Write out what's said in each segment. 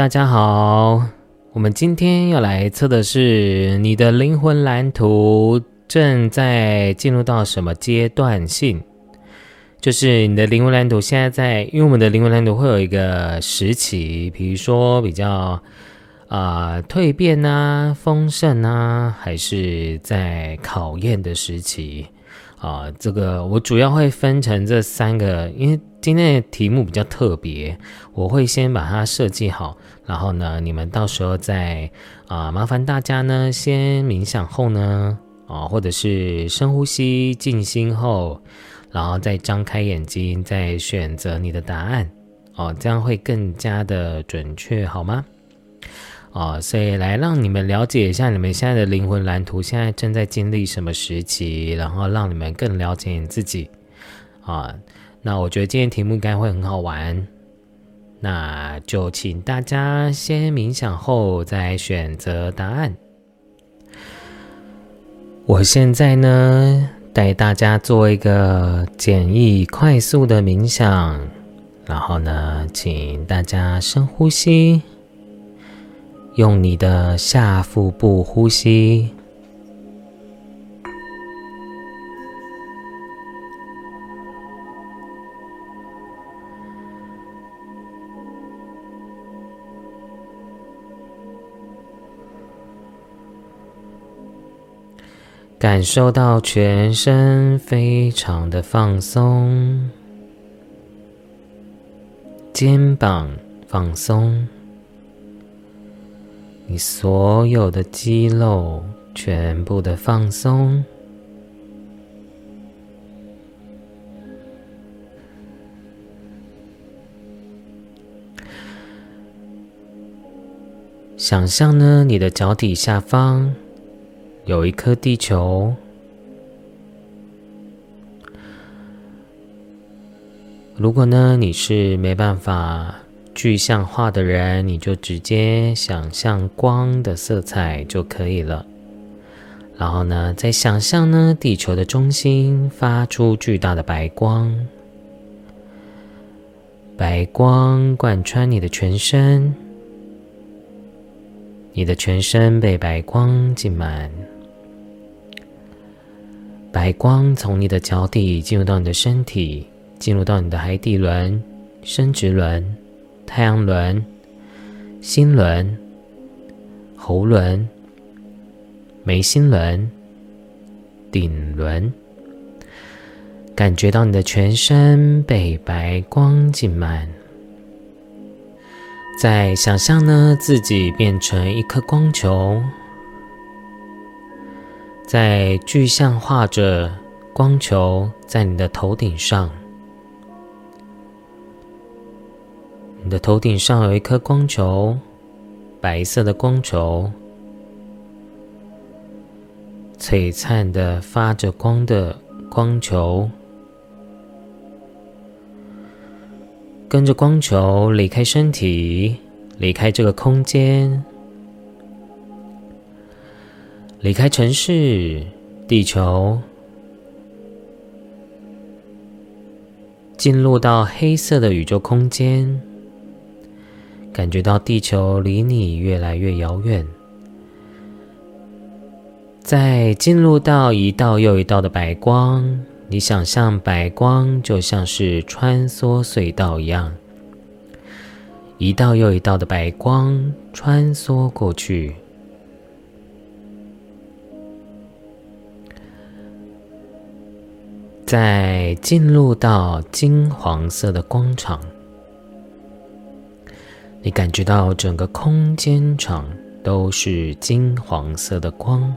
大家好。我们今天要来测的是你的灵魂蓝图正在进入到什么阶段性？就是你的灵魂蓝图现在在，因为我们的灵魂蓝图会有一个时期，比如说比较啊蜕变啊、丰盛啊，还是在考验的时期啊。这个我主要会分成这三个，因为。今天的题目比较特别，我会先把它设计好，然后呢，你们到时候再啊，麻烦大家呢先冥想后呢，啊，或者是深呼吸、静心后，然后再张开眼睛，再选择你的答案，哦，这样会更加的准确，好吗？哦，所以来让你们了解一下你们现在的灵魂蓝图，现在正在经历什么时期，然后让你们更了解你自己，啊。那我觉得今天题目应该会很好玩，那就请大家先冥想后再选择答案。我现在呢带大家做一个简易快速的冥想，然后呢，请大家深呼吸，用你的下腹部呼吸。感受到全身非常的放松，肩膀放松，你所有的肌肉全部的放松。想象呢，你的脚底下方。有一颗地球。如果呢你是没办法具象化的人，你就直接想象光的色彩就可以了。然后呢，再想象呢地球的中心发出巨大的白光，白光贯穿你的全身，你的全身被白光浸满。白光从你的脚底进入到你的身体，进入到你的海底轮、生殖轮、太阳轮、心轮、喉轮、眉心轮、顶轮，感觉到你的全身被白光浸满。再想象呢，自己变成一颗光球。在具象化着光球在你的头顶上，你的头顶上有一颗光球，白色的光球，璀璨的发着光的光球，跟着光球离开身体，离开这个空间。离开城市，地球，进入到黑色的宇宙空间，感觉到地球离你越来越遥远。再进入到一道又一道的白光，你想象白光就像是穿梭隧道一样，一道又一道的白光穿梭过去。在进入到金黄色的光场，你感觉到整个空间场都是金黄色的光。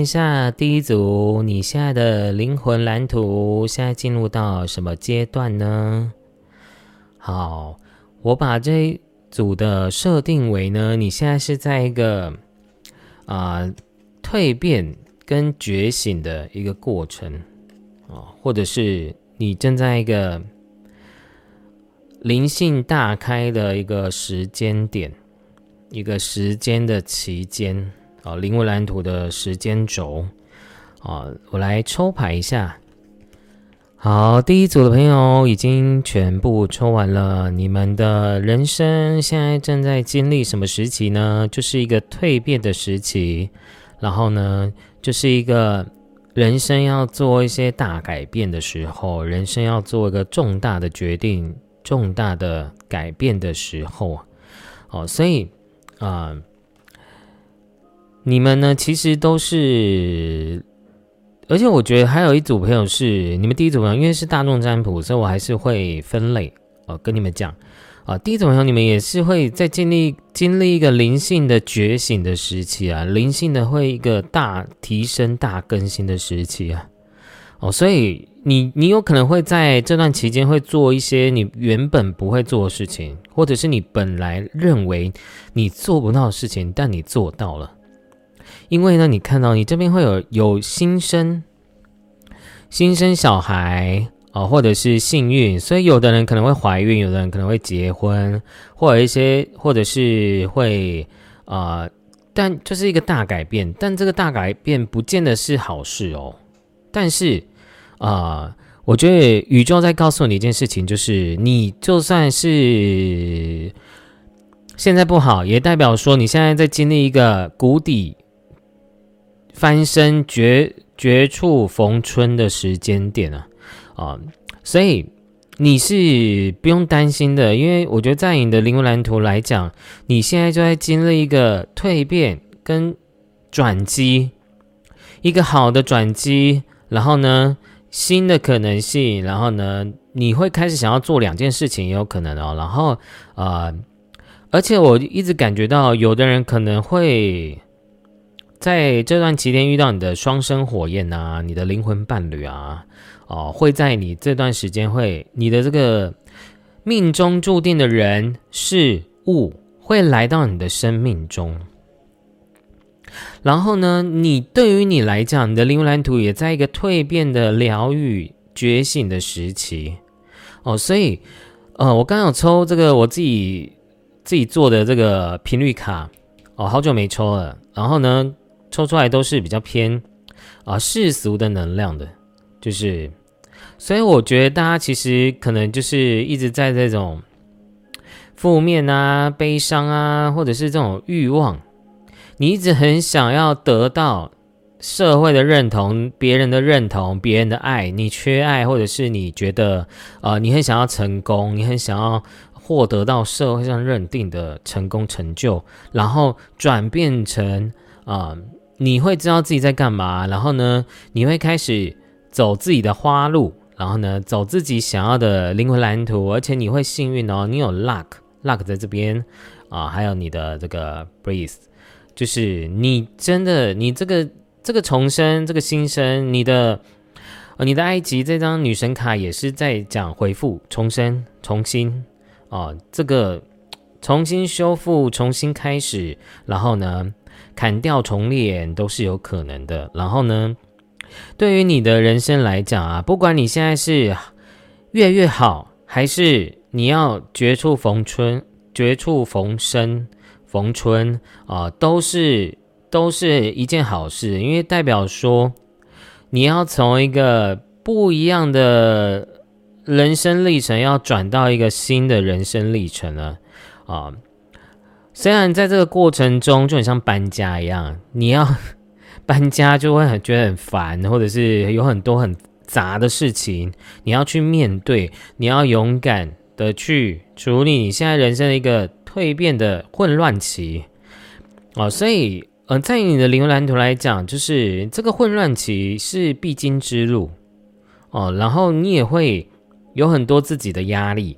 看一下第一组，你现在的灵魂蓝图现在进入到什么阶段呢？好，我把这一组的设定为呢，你现在是在一个啊蜕变跟觉醒的一个过程啊，或者是你正在一个灵性大开的一个时间点，一个时间的期间。啊，灵魂蓝图的时间轴啊，我来抽牌一下。好，第一组的朋友已经全部抽完了。你们的人生现在正在经历什么时期呢？就是一个蜕变的时期，然后呢，就是一个人生要做一些大改变的时候，人生要做一个重大的决定、重大的改变的时候。哦，所以啊。你们呢？其实都是，而且我觉得还有一组朋友是你们第一组朋友，因为是大众占卜，所以我还是会分类哦，跟你们讲啊，第一组朋友你们也是会在经历经历一个灵性的觉醒的时期啊，灵性的会一个大提升、大更新的时期啊，哦，所以你你有可能会在这段期间会做一些你原本不会做的事情，或者是你本来认为你做不到的事情，但你做到了。因为呢，你看到你这边会有有新生、新生小孩啊，或者是幸运，所以有的人可能会怀孕，有的人可能会结婚，或者一些，或者是会啊，但这是一个大改变，但这个大改变不见得是好事哦。但是啊，我觉得宇宙在告诉你一件事情，就是你就算是现在不好，也代表说你现在在经历一个谷底。翻身绝绝处逢春的时间点啊，啊，所以你是不用担心的，因为我觉得在你的灵魂蓝图来讲，你现在就在经历一个蜕变跟转机，一个好的转机，然后呢，新的可能性，然后呢，你会开始想要做两件事情，也有可能哦，然后啊，而且我一直感觉到有的人可能会。在这段期间遇到你的双生火焰啊，你的灵魂伴侣啊，哦，会在你这段时间会，你的这个命中注定的人事物会来到你的生命中。然后呢，你对于你来讲，你的灵魂蓝图也在一个蜕变的疗愈觉醒的时期哦，所以呃，我刚有抽这个我自己自己做的这个频率卡哦，好久没抽了，然后呢。抽出来都是比较偏啊世俗的能量的，就是，所以我觉得大家其实可能就是一直在这种负面啊、悲伤啊，或者是这种欲望，你一直很想要得到社会的认同、别人的认同、别人的爱，你缺爱，或者是你觉得啊，你很想要成功，你很想要获得到社会上认定的成功成就，然后转变成啊。你会知道自己在干嘛，然后呢，你会开始走自己的花路，然后呢，走自己想要的灵魂蓝图，而且你会幸运哦，你有 luck，luck 在这边啊，还有你的这个 breeze，就是你真的，你这个这个重生，这个新生，你的，你的埃及这张女神卡也是在讲回复、重生、重新啊，这个重新修复、重新开始，然后呢？砍掉重练都是有可能的。然后呢，对于你的人生来讲啊，不管你现在是越越好，还是你要绝处逢春、绝处逢生、逢春啊，都是都是一件好事，因为代表说你要从一个不一样的人生历程，要转到一个新的人生历程了啊。虽然在这个过程中就很像搬家一样，你要 搬家就会很觉得很烦，或者是有很多很杂的事情，你要去面对，你要勇敢的去处理你现在人生的一个蜕变的混乱期哦。所以，呃，在你的灵魂蓝图来讲，就是这个混乱期是必经之路哦。然后你也会有很多自己的压力。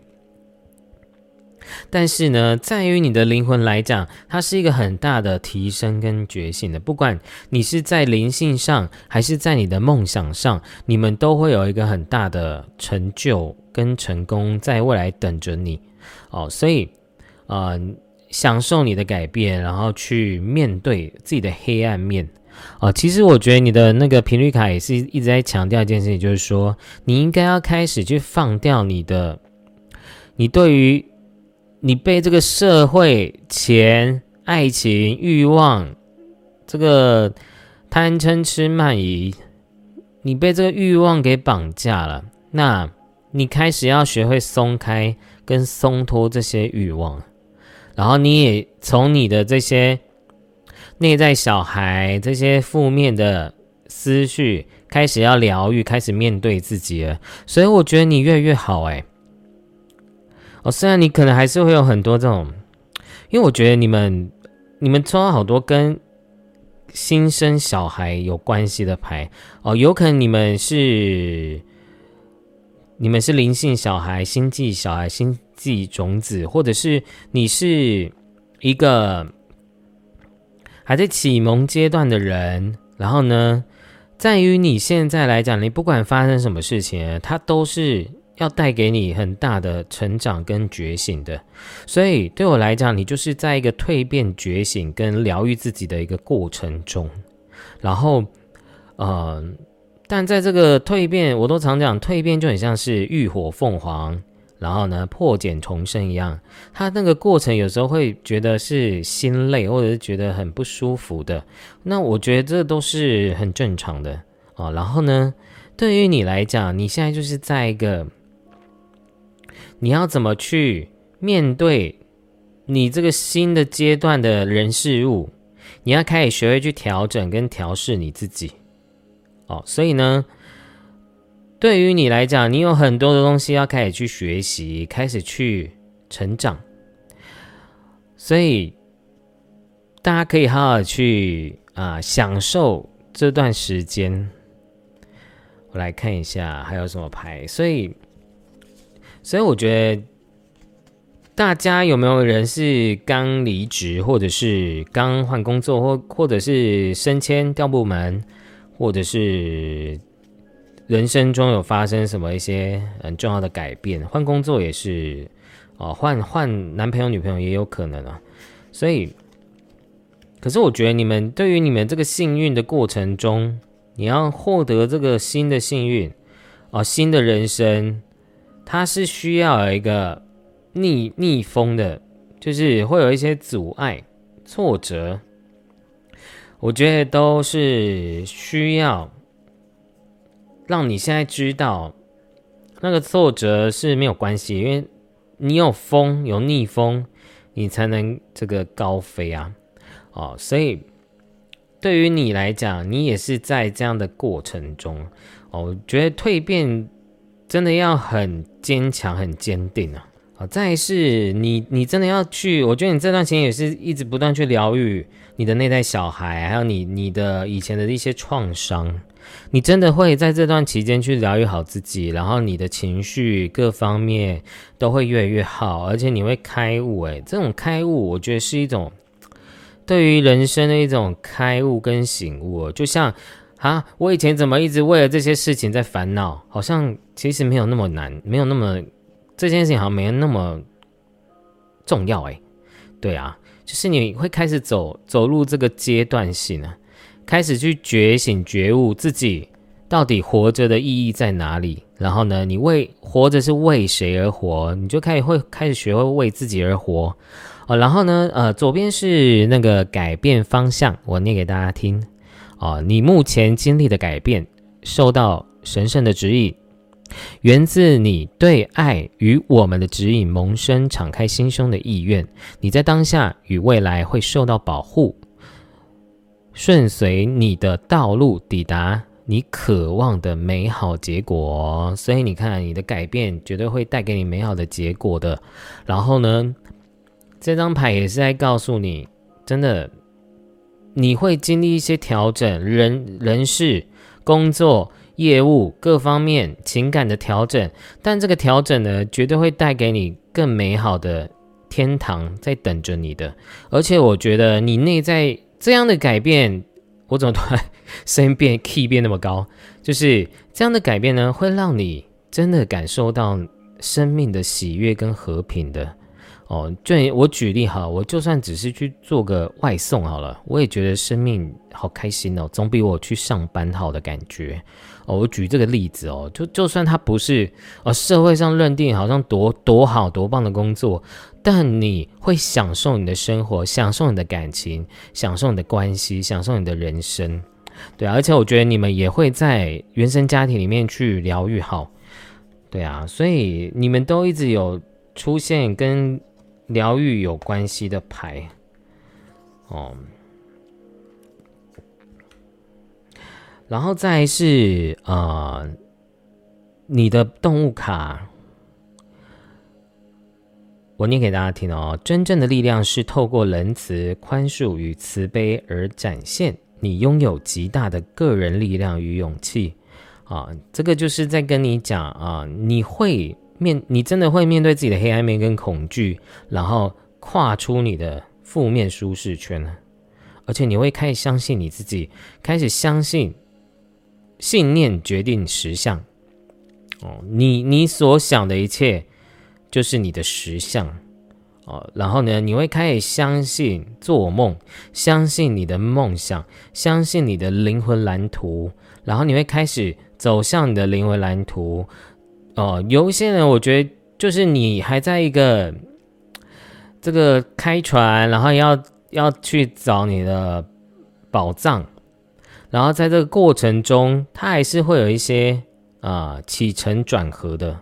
但是呢，在于你的灵魂来讲，它是一个很大的提升跟觉醒的。不管你是在灵性上，还是在你的梦想上，你们都会有一个很大的成就跟成功在未来等着你哦。所以，呃，享受你的改变，然后去面对自己的黑暗面哦。其实我觉得你的那个频率卡也是一直在强调一件事情，就是说你应该要开始去放掉你的，你对于。你被这个社会、钱、爱情、欲望，这个贪嗔痴慢疑，你被这个欲望给绑架了。那你开始要学会松开跟松脱这些欲望，然后你也从你的这些内在小孩、这些负面的思绪开始要疗愈，开始面对自己了。所以我觉得你越来越好，哎。哦，虽然你可能还是会有很多这种，因为我觉得你们你们抽到好多跟新生小孩有关系的牌哦，有可能你们是你们是灵性小孩、星际小孩、星际种子，或者是你是一个还在启蒙阶段的人，然后呢，在于你现在来讲，你不管发生什么事情，它都是。要带给你很大的成长跟觉醒的，所以对我来讲，你就是在一个蜕变、觉醒跟疗愈自己的一个过程中。然后，呃，但在这个蜕变，我都常讲，蜕变就很像是浴火凤凰，然后呢破茧重生一样。它那个过程有时候会觉得是心累，或者是觉得很不舒服的。那我觉得这都是很正常的啊。然后呢，对于你来讲，你现在就是在一个。你要怎么去面对你这个新的阶段的人事物？你要开始学会去调整跟调试你自己。哦，所以呢，对于你来讲，你有很多的东西要开始去学习，开始去成长。所以大家可以好好去啊享受这段时间。我来看一下还有什么牌，所以。所以我觉得，大家有没有人是刚离职，或者是刚换工作，或或者是升迁调部门，或者是人生中有发生什么一些很重要的改变？换工作也是，哦，换换男朋友女朋友也有可能啊。所以，可是我觉得你们对于你们这个幸运的过程中，你要获得这个新的幸运，哦，新的人生。它是需要有一个逆逆风的，就是会有一些阻碍、挫折，我觉得都是需要让你现在知道，那个挫折是没有关系，因为你有风有逆风，你才能这个高飞啊！哦，所以对于你来讲，你也是在这样的过程中哦，觉得蜕变。真的要很坚强、很坚定啊！好，再是你，你真的要去。我觉得你这段时间也是一直不断去疗愈你的内在小孩，还有你你的以前的一些创伤。你真的会在这段期间去疗愈好自己，然后你的情绪各方面都会越来越好，而且你会开悟。诶，这种开悟，我觉得是一种对于人生的一种开悟跟醒悟，就像。啊！我以前怎么一直为了这些事情在烦恼？好像其实没有那么难，没有那么这件事情好像没那么重要哎。对啊，就是你会开始走走入这个阶段性啊，开始去觉醒觉悟自己到底活着的意义在哪里？然后呢，你为活着是为谁而活？你就开始会开始学会为自己而活哦。然后呢，呃，左边是那个改变方向，我念给大家听哦。你目前经历的改变，受到神圣的指引，源自你对爱与我们的指引萌生敞开心胸的意愿。你在当下与未来会受到保护，顺随你的道路抵达。你渴望的美好结果，所以你看，你的改变绝对会带给你美好的结果的。然后呢，这张牌也是在告诉你，真的，你会经历一些调整，人、人事、工作、业务各方面情感的调整。但这个调整呢，绝对会带给你更美好的天堂在等着你的。而且，我觉得你内在这样的改变。我怎么突然 声音变 key 变那么高？就是这样的改变呢，会让你真的感受到生命的喜悦跟和平的哦。就我举例哈，我就算只是去做个外送好了，我也觉得生命好开心哦，总比我去上班好的感觉哦。我举这个例子哦，就就算它不是哦社会上认定好像多多好多棒的工作。但你会享受你的生活，享受你的感情，享受你的关系，享受你的人生，对。而且我觉得你们也会在原生家庭里面去疗愈好，对啊。所以你们都一直有出现跟疗愈有关系的牌，哦。然后再是啊，你的动物卡。我念给大家听哦，真正的力量是透过仁慈、宽恕与慈悲而展现。你拥有极大的个人力量与勇气啊！这个就是在跟你讲啊，你会面，你真的会面对自己的黑暗面跟恐惧，然后跨出你的负面舒适圈，而且你会开始相信你自己，开始相信信念决定实相哦，你你所想的一切。就是你的实相哦，然后呢，你会开始相信做梦，相信你的梦想，相信你的灵魂蓝图，然后你会开始走向你的灵魂蓝图哦。有一些人，我觉得就是你还在一个这个开船，然后要要去找你的宝藏，然后在这个过程中，它还是会有一些啊起承转合的。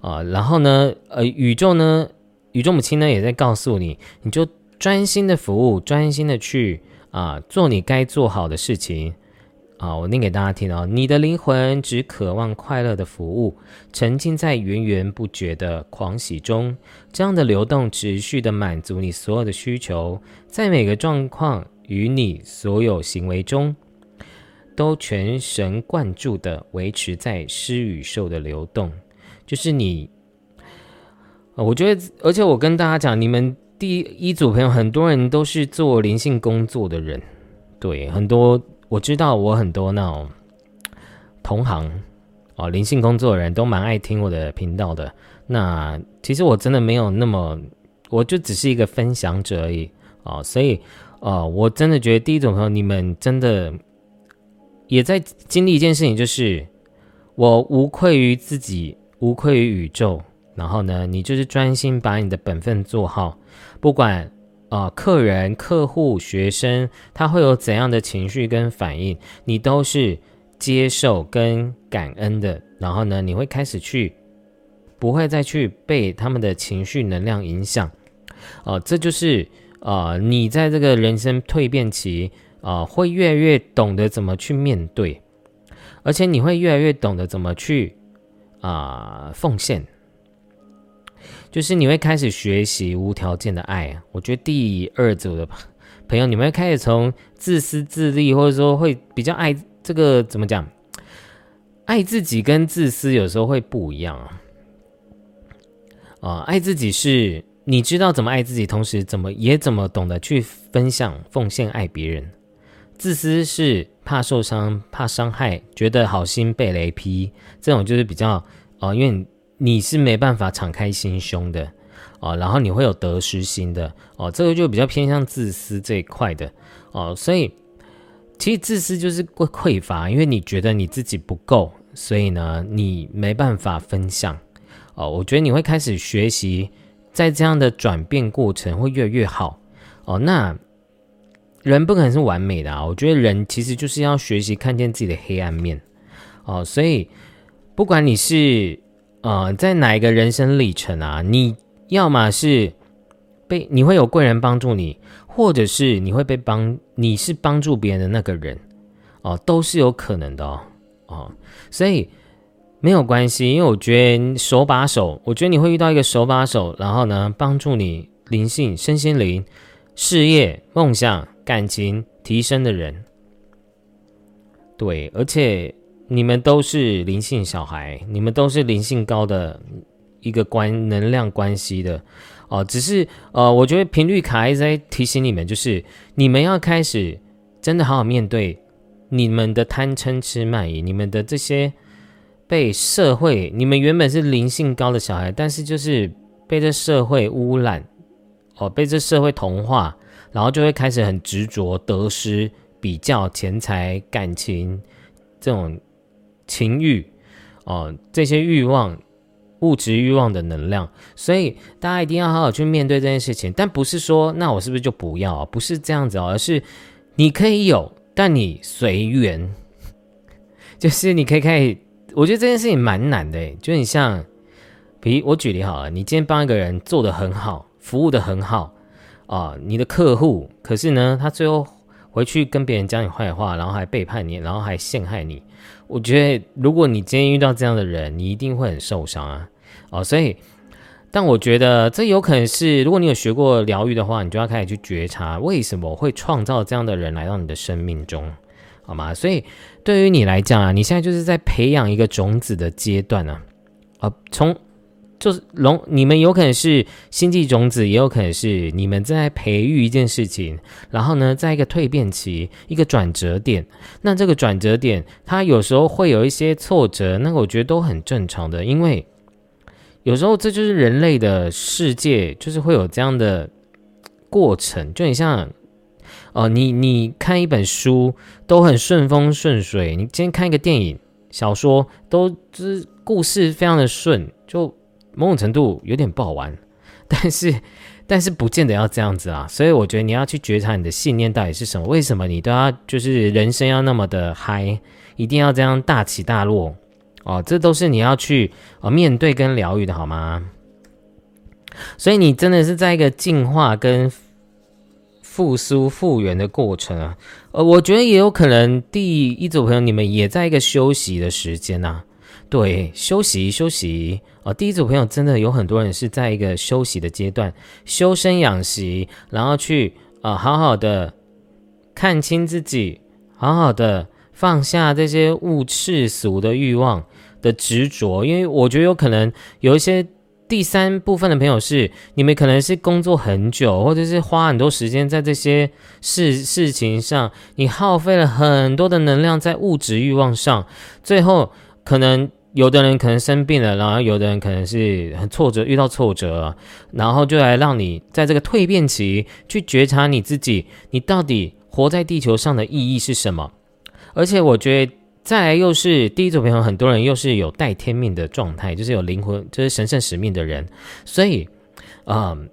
啊，然后呢，呃，宇宙呢，宇宙母亲呢，也在告诉你，你就专心的服务，专心的去啊，做你该做好的事情啊。我念给大家听哦，你的灵魂只渴望快乐的服务，沉浸在源源不绝的狂喜中，这样的流动持续的满足你所有的需求，在每个状况与你所有行为中，都全神贯注的维持在施与受的流动。就是你，我觉得，而且我跟大家讲，你们第一组朋友很多人都是做灵性工作的人，对，很多我知道，我很多那种同行哦，灵性工作人都蛮爱听我的频道的。那其实我真的没有那么，我就只是一个分享者而已啊，所以呃，我真的觉得第一组朋友，你们真的也在经历一件事情，就是我无愧于自己。无愧于宇宙，然后呢，你就是专心把你的本分做好，不管啊客人、客户、学生他会有怎样的情绪跟反应，你都是接受跟感恩的。然后呢，你会开始去，不会再去被他们的情绪能量影响。哦，这就是啊，你在这个人生蜕变期啊，会越来越懂得怎么去面对，而且你会越来越懂得怎么去。啊，奉献，就是你会开始学习无条件的爱。我觉得第二组的朋友，你们会开始从自私自利，或者说会比较爱这个怎么讲？爱自己跟自私有时候会不一样啊。啊，爱自己是你知道怎么爱自己，同时怎么也怎么懂得去分享、奉献、爱别人。自私是怕受伤、怕伤害，觉得好心被雷劈，这种就是比较哦，因为你是没办法敞开心胸的哦，然后你会有得失心的哦，这个就比较偏向自私这一块的哦，所以其实自私就是匮匮乏，因为你觉得你自己不够，所以呢，你没办法分享。哦，我觉得你会开始学习，在这样的转变过程会越来越好。哦，那人不可能是完美的啊！我觉得人其实就是要学习看见自己的黑暗面。哦，所以不管你是呃在哪一个人生历程啊，你要么是被你会有贵人帮助你，或者是你会被帮，你是帮助别人的那个人。哦，都是有可能的哦。哦，所以。没有关系，因为我觉得手把手，我觉得你会遇到一个手把手，然后呢，帮助你灵性、身心灵、事业、梦想、感情提升的人。对，而且你们都是灵性小孩，你们都是灵性高的一个关能量关系的哦。只是呃，我觉得频率卡一直在提醒你们，就是你们要开始真的好好面对你们的贪嗔痴慢疑，你们的这些。被社会，你们原本是灵性高的小孩，但是就是被这社会污染，哦，被这社会同化，然后就会开始很执着得失、比较钱财、感情这种情欲，哦，这些欲望、物质欲望的能量，所以大家一定要好好去面对这件事情。但不是说，那我是不是就不要？不是这样子哦，而是你可以有，但你随缘，就是你可以可以。我觉得这件事情蛮难的，就你像，比我举例好了，你今天帮一个人做的很好，服务的很好啊，你的客户，可是呢，他最后回去跟别人讲你坏话，然后还背叛你，然后还陷害你。我觉得，如果你今天遇到这样的人，你一定会很受伤啊，哦，所以，但我觉得这有可能是，如果你有学过疗愈的话，你就要开始去觉察，为什么会创造这样的人来到你的生命中。好吗？所以对于你来讲啊，你现在就是在培养一个种子的阶段呢。啊，从就是龙，你们有可能是星际种子，也有可能是你们在培育一件事情。然后呢，在一个蜕变期，一个转折点。那这个转折点，它有时候会有一些挫折，那个我觉得都很正常的，因为有时候这就是人类的世界，就是会有这样的过程。就你像。哦，你你看一本书都很顺风顺水，你今天看一个电影、小说都就是故事非常的顺，就某种程度有点不好玩，但是但是不见得要这样子啊，所以我觉得你要去觉察你的信念到底是什么，为什么你都要就是人生要那么的嗨，一定要这样大起大落哦，这都是你要去啊面对跟疗愈的好吗？所以你真的是在一个进化跟。复苏复原的过程啊，呃，我觉得也有可能第一组朋友你们也在一个休息的时间呐，对，休息休息啊，第一组朋友真的有很多人是在一个休息的阶段，修身养息，然后去啊好好的看清自己，好好的放下这些物世俗的欲望的执着，因为我觉得有可能有一些。第三部分的朋友是，你们可能是工作很久，或者是花很多时间在这些事事情上，你耗费了很多的能量在物质欲望上，最后可能有的人可能生病了，然后有的人可能是很挫折，遇到挫折，然后就来让你在这个蜕变期去觉察你自己，你到底活在地球上的意义是什么？而且我觉得。再来又是第一组朋友，很多人又是有带天命的状态，就是有灵魂，就是神圣使命的人，所以，嗯，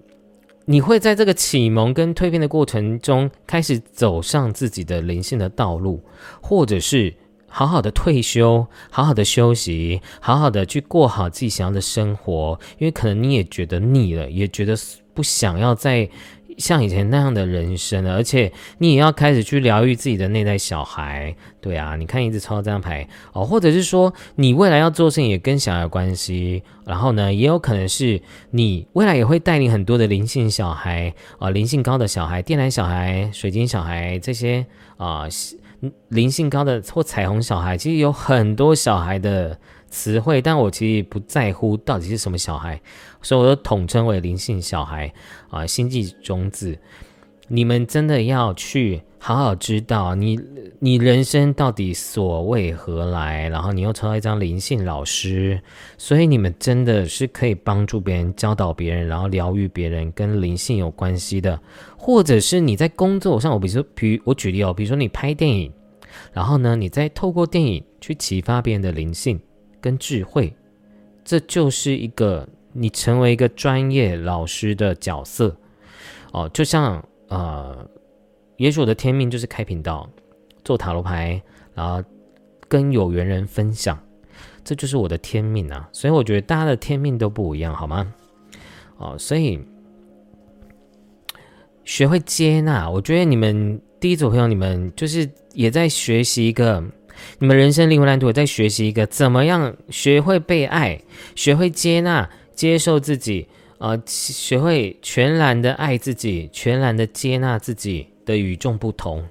你会在这个启蒙跟蜕变的过程中，开始走上自己的灵性的道路，或者是好好的退休，好好的休息，好好的去过好自己想要的生活，因为可能你也觉得腻了，也觉得不想要再。像以前那样的人生了，而且你也要开始去疗愈自己的内在小孩，对啊，你看一直抽到这张牌。哦，或者是说你未来要做事情也跟小孩有关系，然后呢，也有可能是你未来也会带领很多的灵性小孩啊，灵性高的小孩、电缆小孩、水晶小孩这些啊，灵性高的或彩虹小孩，其实有很多小孩的。词汇，但我其实不在乎到底是什么小孩，所以我都统称为灵性小孩啊，星际种子。你们真的要去好好知道你你人生到底所为何来，然后你又抽到一张灵性老师，所以你们真的是可以帮助别人、教导别人，然后疗愈别人，跟灵性有关系的，或者是你在工作上，我比如说，比我举例哦，比如说你拍电影，然后呢，你再透过电影去启发别人的灵性跟智慧，这就是一个你成为一个专业老师的角色哦，就像呃。也许我的天命就是开频道，做塔罗牌，然后跟有缘人分享，这就是我的天命啊！所以我觉得大家的天命都不一样，好吗？哦，所以学会接纳，我觉得你们第一组朋友，你们就是也在学习一个，你们人生灵魂蓝图也在学习一个，怎么样学会被爱，学会接纳、接受自己，呃，学会全然的爱自己，全然的接纳自己。的与众不同，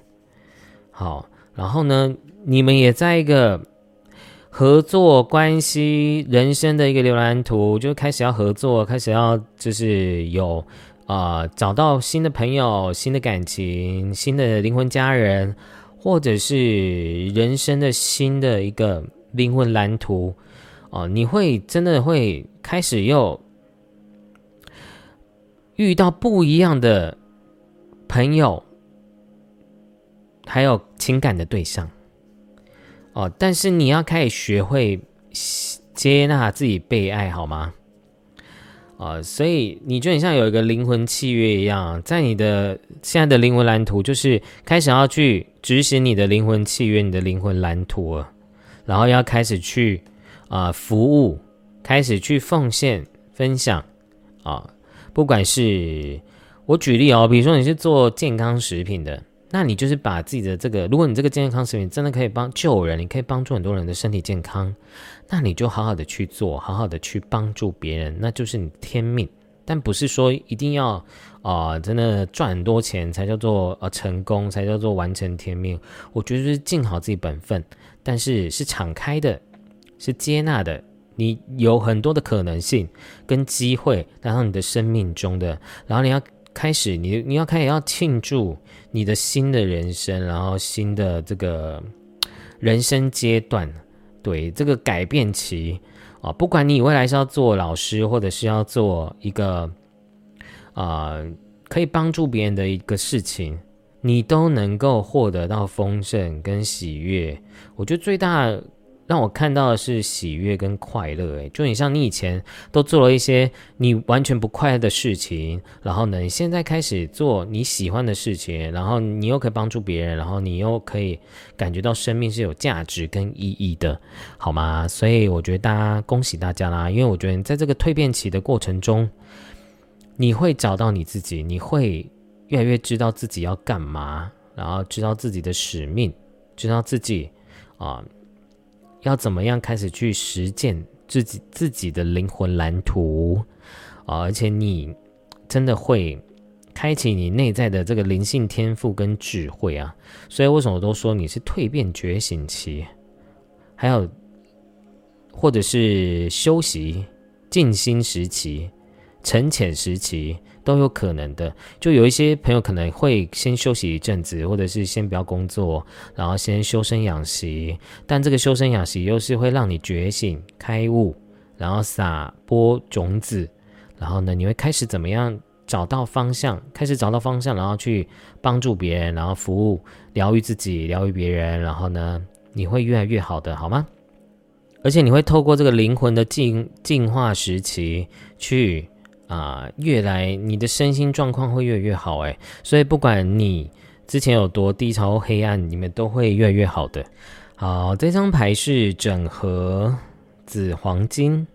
好，然后呢，你们也在一个合作关系人生的一个浏览图，就开始要合作，开始要就是有啊，找到新的朋友、新的感情、新的灵魂家人，或者是人生的新的一个灵魂蓝图哦，你会真的会开始又遇到不一样的朋友。还有情感的对象，哦，但是你要开始学会接纳自己被爱，好吗？啊，所以你就很像有一个灵魂契约一样，在你的现在的灵魂蓝图，就是开始要去执行你的灵魂契约，你的灵魂蓝图了，然后要开始去啊服务，开始去奉献分享啊，不管是我举例哦，比如说你是做健康食品的。那你就是把自己的这个，如果你这个健康食品真的可以帮救人，你可以帮助很多人的身体健康，那你就好好的去做，好好的去帮助别人，那就是你天命。但不是说一定要啊，真的赚很多钱才叫做呃成功，才叫做完成天命。我觉得是尽好自己本分，但是是敞开的，是接纳的。你有很多的可能性跟机会来到你的生命中的，然后你要。开始，你你要开始要庆祝你的新的人生，然后新的这个人生阶段，对这个改变期啊，不管你未来是要做老师，或者是要做一个啊可以帮助别人的一个事情，你都能够获得到丰盛跟喜悦。我觉得最大。让我看到的是喜悦跟快乐，诶，就你像你以前都做了一些你完全不快乐的事情，然后呢，你现在开始做你喜欢的事情，然后你又可以帮助别人，然后你又可以感觉到生命是有价值跟意义的，好吗？所以我觉得大家恭喜大家啦，因为我觉得在这个蜕变期的过程中，你会找到你自己，你会越来越知道自己要干嘛，然后知道自己的使命，知道自己啊。要怎么样开始去实践自己自己的灵魂蓝图啊？而且你真的会开启你内在的这个灵性天赋跟智慧啊！所以为什么都说你是蜕变觉醒期，还有或者是休息静心时期、沉潜时期。都有可能的，就有一些朋友可能会先休息一阵子，或者是先不要工作，然后先修身养息。但这个修身养息又是会让你觉醒、开悟，然后撒播种子，然后呢，你会开始怎么样找到方向？开始找到方向，然后去帮助别人，然后服务、疗愈自己、疗愈别人，然后呢，你会越来越好的，好吗？而且你会透过这个灵魂的进进化时期去。啊，越来你的身心状况会越来越好哎，所以不管你之前有多低潮黑暗，你们都会越来越好的。好，这张牌是整合紫黄金。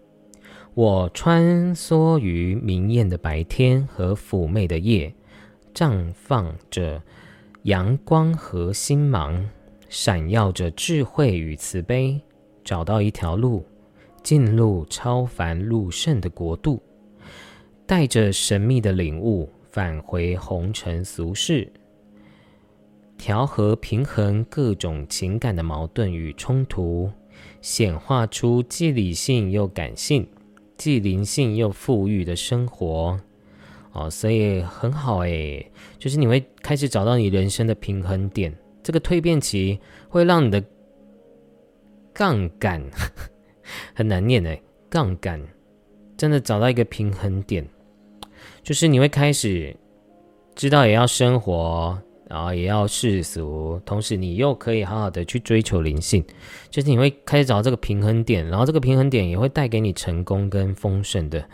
我穿梭于明艳的白天和妩媚的夜，绽放着阳光和星芒，闪耀着智慧与慈悲，找到一条路，进入超凡入圣的国度。带着神秘的领悟返回红尘俗世，调和平衡各种情感的矛盾与冲突，显化出既理性又感性、既灵性又富裕的生活。哦，所以很好诶，就是你会开始找到你人生的平衡点。这个蜕变期会让你的杠杆 很难念诶，杠杆真的找到一个平衡点，就是你会开始知道也要生活，然后也要世俗，同时你又可以好好的去追求灵性，就是你会开始找到这个平衡点，然后这个平衡点也会带给你成功跟丰盛的。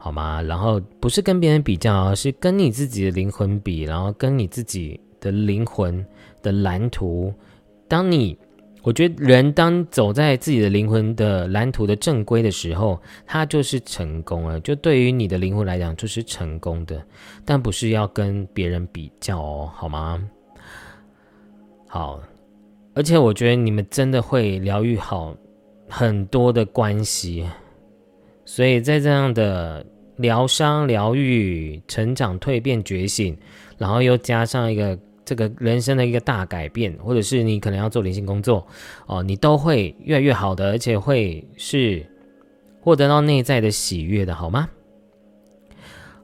好吗？然后不是跟别人比较，而是跟你自己的灵魂比，然后跟你自己的灵魂的蓝图。当你，我觉得人当走在自己的灵魂的蓝图的正规的时候，他就是成功了。就对于你的灵魂来讲，就是成功的，但不是要跟别人比较哦，好吗？好，而且我觉得你们真的会疗愈好很多的关系。所以在这样的疗伤、疗愈、成长、蜕变、觉醒，然后又加上一个这个人生的一个大改变，或者是你可能要做灵性工作哦，你都会越来越好的，而且会是获得到内在的喜悦的，好吗？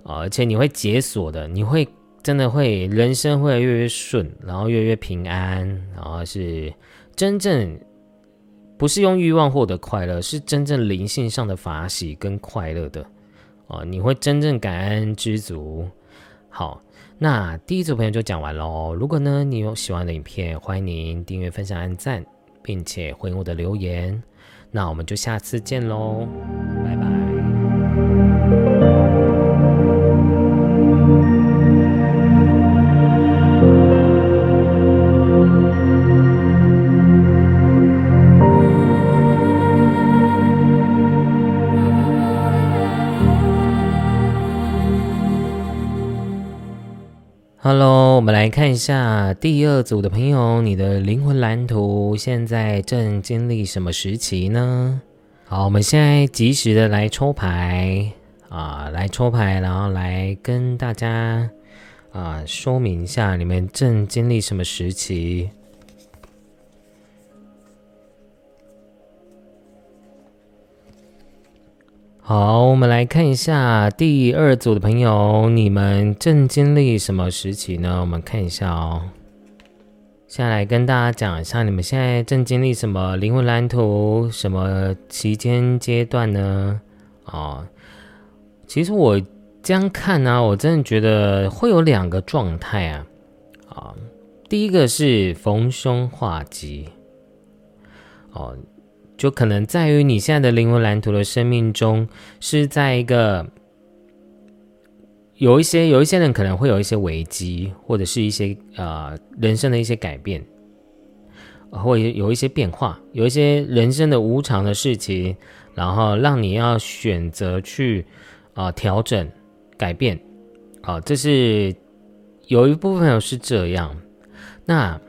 啊，而且你会解锁的，你会真的会人生会越来越顺，然后越来越平安，然后是真正。不是用欲望获得快乐，是真正灵性上的法喜跟快乐的哦。你会真正感恩知足。好，那第一组朋友就讲完喽。如果呢你有喜欢的影片，欢迎您订阅、分享、按赞，并且回我的留言。那我们就下次见喽，拜拜。Hello，我们来看一下第二组的朋友，你的灵魂蓝图现在正经历什么时期呢？好，我们现在及时的来抽牌啊，来抽牌，然后来跟大家啊说明一下你们正经历什么时期。好，我们来看一下第二组的朋友，你们正经历什么时期呢？我们看一下哦。下来跟大家讲一下，你们现在正经历什么灵魂蓝图，什么期间阶段呢？啊，其实我这样看呢，我真的觉得会有两个状态啊。啊，第一个是逢凶化吉。哦。就可能在于你现在的灵魂蓝图的生命中，是在一个有一些有一些人可能会有一些危机，或者是一些呃人生的一些改变，或有一些变化，有一些人生的无常的事情，然后让你要选择去啊调整改变，啊，这是有一部分是这样，那。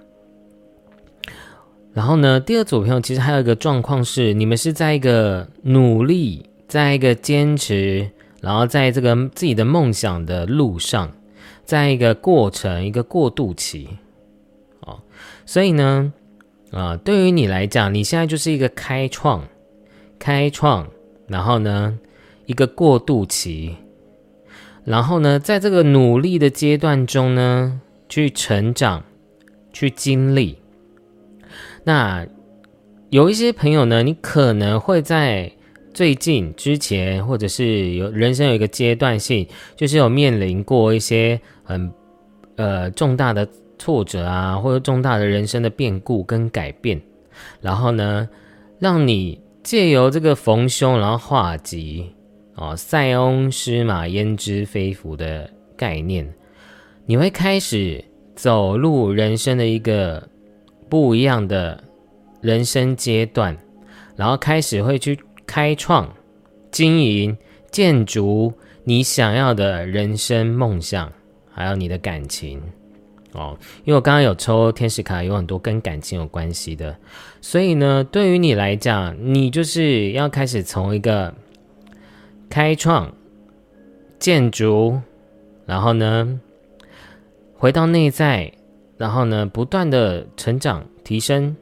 然后呢，第二组朋友其实还有一个状况是，你们是在一个努力，在一个坚持，然后在这个自己的梦想的路上，在一个过程，一个过渡期，哦，所以呢，啊，对于你来讲，你现在就是一个开创，开创，然后呢，一个过渡期，然后呢，在这个努力的阶段中呢，去成长，去经历。那有一些朋友呢，你可能会在最近之前，或者是有人生有一个阶段性，就是有面临过一些很呃重大的挫折啊，或者重大的人生的变故跟改变，然后呢，让你借由这个逢凶，然后化吉哦，塞翁失马焉知非福的概念，你会开始走入人生的一个。不一样的人生阶段，然后开始会去开创、经营、建筑你想要的人生梦想，还有你的感情哦。因为我刚刚有抽天使卡，有很多跟感情有关系的，所以呢，对于你来讲，你就是要开始从一个开创、建筑，然后呢，回到内在。然后呢，不断的成长提升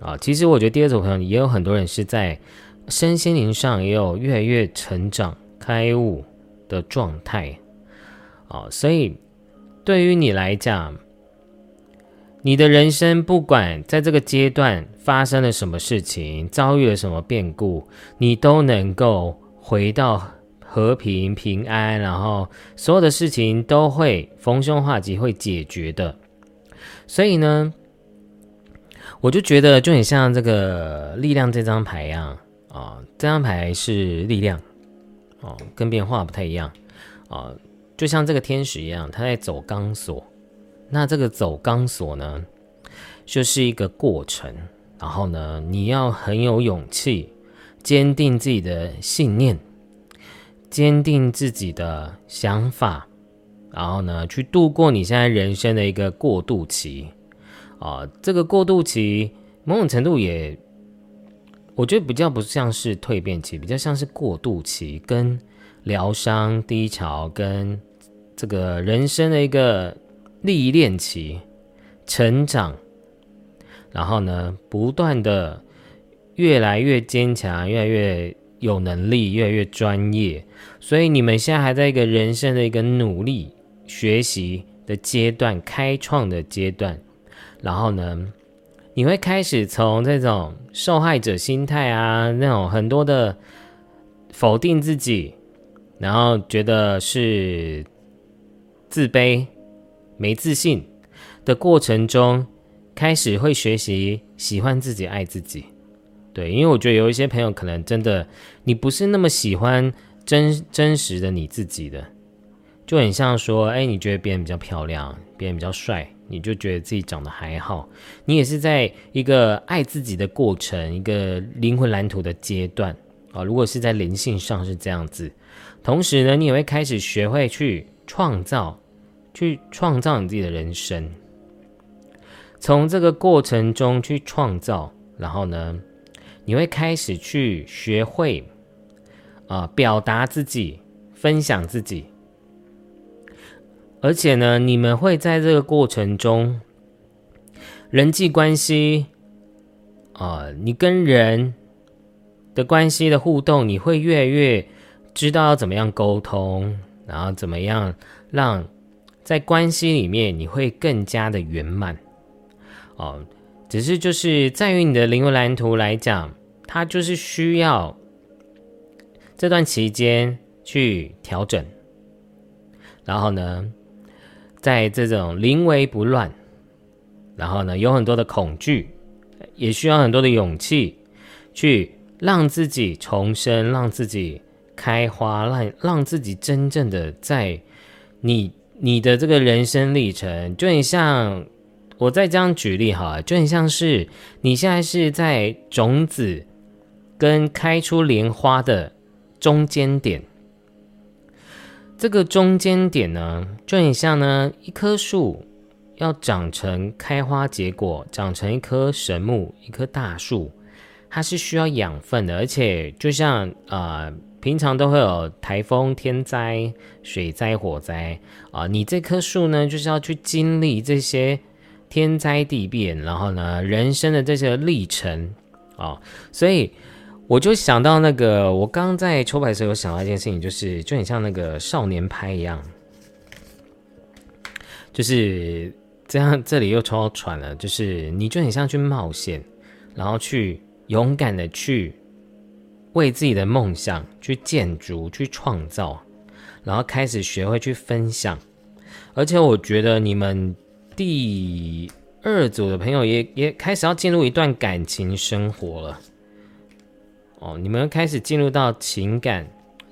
啊，其实我觉得第二组朋友也有很多人是在身心灵上也有越来越成长开悟的状态啊，所以对于你来讲，你的人生不管在这个阶段发生了什么事情，遭遇了什么变故，你都能够回到和平平安，然后所有的事情都会逢凶化吉，会解决的。所以呢，我就觉得就很像这个力量这张牌一样啊，这张牌是力量哦，跟变化不太一样啊，就像这个天使一样，他在走钢索。那这个走钢索呢，就是一个过程，然后呢，你要很有勇气，坚定自己的信念，坚定自己的想法。然后呢，去度过你现在人生的一个过渡期，啊，这个过渡期某种程度也，我觉得比较不像是蜕变期，比较像是过渡期，跟疗伤低潮，跟这个人生的一个历练期，成长，然后呢，不断的越来越坚强，越来越有能力，越来越专业，所以你们现在还在一个人生的一个努力。学习的阶段，开创的阶段，然后呢，你会开始从这种受害者心态啊，那种很多的否定自己，然后觉得是自卑、没自信的过程中，开始会学习喜欢自己、爱自己。对，因为我觉得有一些朋友可能真的，你不是那么喜欢真真实的你自己的。就很像说，哎，你觉得别人比较漂亮，别人比较帅，你就觉得自己长得还好。你也是在一个爱自己的过程，一个灵魂蓝图的阶段啊。如果是在灵性上是这样子，同时呢，你也会开始学会去创造，去创造你自己的人生。从这个过程中去创造，然后呢，你会开始去学会啊，表达自己，分享自己。而且呢，你们会在这个过程中，人际关系，啊，你跟人的关系的互动，你会越来越知道要怎么样沟通，然后怎么样让在关系里面你会更加的圆满，哦，只是就是在于你的灵魂蓝图来讲，它就是需要这段期间去调整，然后呢。在这种临危不乱，然后呢，有很多的恐惧，也需要很多的勇气，去让自己重生，让自己开花，让让自己真正的在你你的这个人生历程，就很像我再这样举例哈，就很像是你现在是在种子跟开出莲花的中间点。这个中间点呢，就很像呢，一棵树要长成开花结果，长成一棵神木、一棵大树，它是需要养分的。而且，就像啊，平常都会有台风、天灾、水灾、火灾啊，你这棵树呢，就是要去经历这些天灾地变，然后呢，人生的这些历程啊，所以。我就想到那个，我刚刚在抽牌的时候有想到一件事情，就是就很像那个少年拍一样，就是这样。这里又抽到船了，就是你就很像去冒险，然后去勇敢的去为自己的梦想去建筑、去创造，然后开始学会去分享。而且我觉得你们第二组的朋友也也开始要进入一段感情生活了。哦，你们开始进入到情感、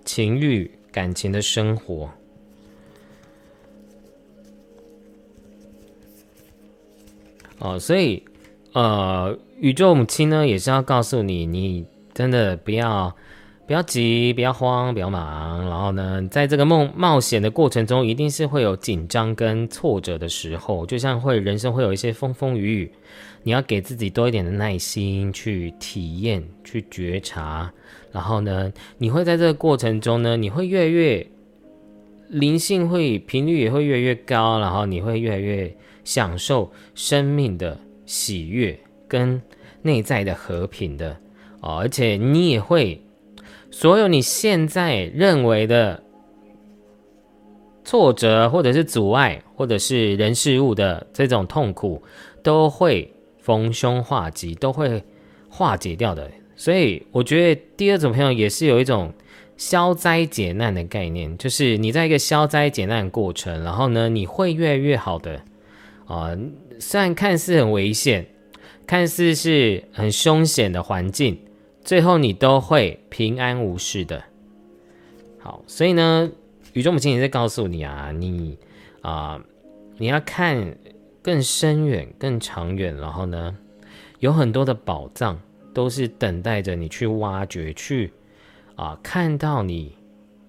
情欲、感情的生活。哦，所以，呃，宇宙母亲呢，也是要告诉你，你真的不要。不要急，不要慌，不要忙。然后呢，在这个梦冒险的过程中，一定是会有紧张跟挫折的时候，就像会人生会有一些风风雨雨。你要给自己多一点的耐心，去体验，去觉察。然后呢，你会在这个过程中呢，你会越来越灵性，会频率也会越来越高。然后你会越来越享受生命的喜悦跟内在的和平的哦，而且你也会。所有你现在认为的挫折，或者是阻碍，或者是人事物的这种痛苦，都会逢凶化吉，都会化解掉的。所以我觉得第二种朋友也是有一种消灾解难的概念，就是你在一个消灾解难过程，然后呢，你会越来越好的啊。虽然看似很危险，看似是很凶险的环境，最后你都会平安无事的。好，所以呢。宇宙母亲也在告诉你啊，你啊，你要看更深远、更长远，然后呢，有很多的宝藏都是等待着你去挖掘、去啊看到你、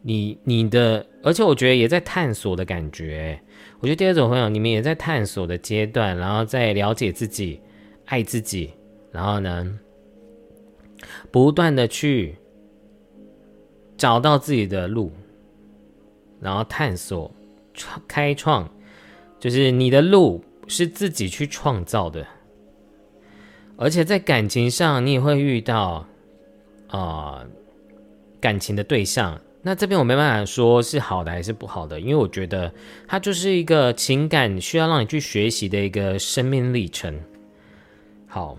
你、你的，而且我觉得也在探索的感觉。我觉得第二种朋友，你们也在探索的阶段，然后在了解自己、爱自己，然后呢，不断的去找到自己的路。然后探索、创、开创，就是你的路是自己去创造的。而且在感情上，你也会遇到啊感情的对象。那这边我没办法说是好的还是不好的，因为我觉得它就是一个情感需要让你去学习的一个生命历程。好，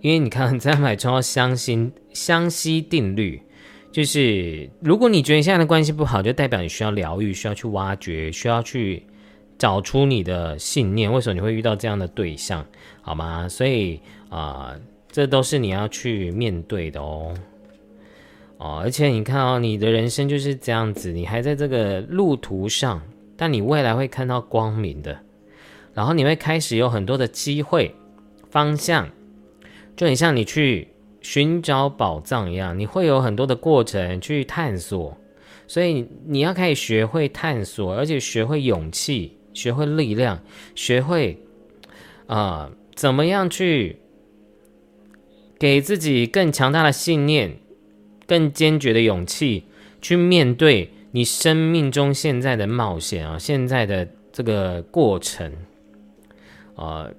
因为你看在买中要相信相吸定律。就是如果你觉得现在的关系不好，就代表你需要疗愈，需要去挖掘，需要去找出你的信念。为什么你会遇到这样的对象，好吗？所以啊，这都是你要去面对的哦。哦，而且你看哦，你的人生就是这样子，你还在这个路途上，但你未来会看到光明的，然后你会开始有很多的机会方向，就很像你去。寻找宝藏一样，你会有很多的过程去探索，所以你要开始学会探索，而且学会勇气，学会力量，学会啊，怎么样去给自己更强大的信念，更坚决的勇气，去面对你生命中现在的冒险啊，现在的这个过程啊。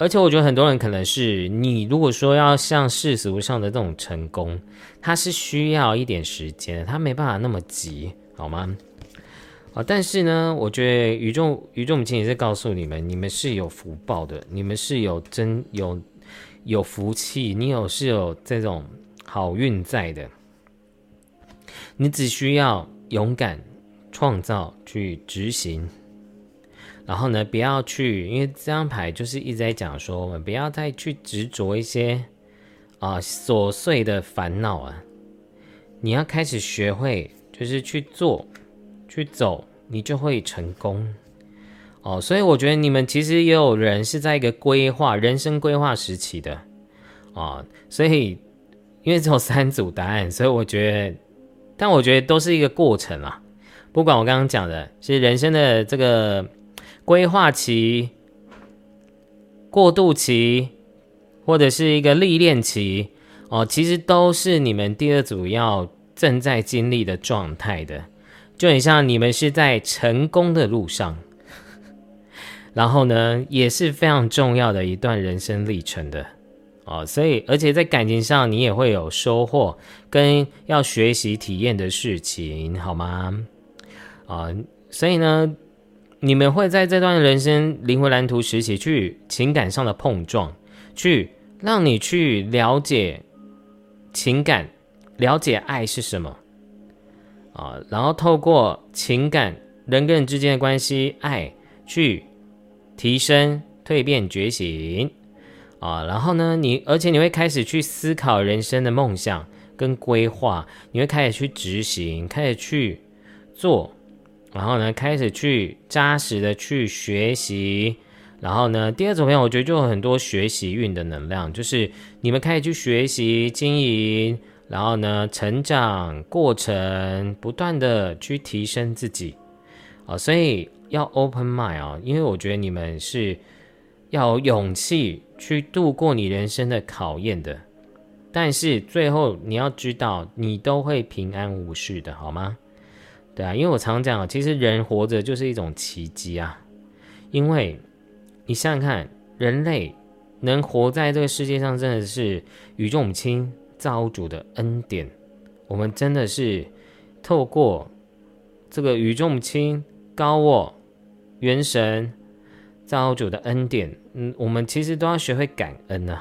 而且我觉得很多人可能是你，如果说要像世俗上的这种成功，它是需要一点时间，它没办法那么急，好吗？啊，但是呢，我觉得宇宙宇宙母亲也是告诉你们，你们是有福报的，你们是有真有有福气，你有是有这种好运在的，你只需要勇敢创造去执行。然后呢，不要去，因为这张牌就是一直在讲说，我们不要再去执着一些啊琐碎的烦恼啊。你要开始学会，就是去做、去走，你就会成功哦。所以我觉得你们其实也有人是在一个规划人生规划时期的啊。所以因为只有三组答案，所以我觉得，但我觉得都是一个过程啊。不管我刚刚讲的是人生的这个。规划期、过渡期，或者是一个历练期，哦，其实都是你们第二组要正在经历的状态的，就很像你们是在成功的路上，然后呢，也是非常重要的一段人生历程的，哦，所以而且在感情上你也会有收获跟要学习体验的事情，好吗？啊，所以呢。你们会在这段人生灵魂蓝图时期去情感上的碰撞，去让你去了解情感，了解爱是什么啊，然后透过情感人跟人之间的关系，爱去提升、蜕变、觉醒啊，然后呢，你而且你会开始去思考人生的梦想跟规划，你会开始去执行，开始去做。然后呢，开始去扎实的去学习。然后呢，第二种朋友，我觉得就有很多学习运的能量，就是你们开始去学习经营，然后呢，成长过程不断的去提升自己啊。所以要 open mind 啊，因为我觉得你们是要有勇气去度过你人生的考验的。但是最后你要知道，你都会平安无事的，好吗？对啊，因为我常讲，其实人活着就是一种奇迹啊。因为你想想看，人类能活在这个世界上，真的是宇宙母亲造物主的恩典。我们真的是透过这个宇宙母亲、高我、元神、造物主的恩典，嗯，我们其实都要学会感恩呐。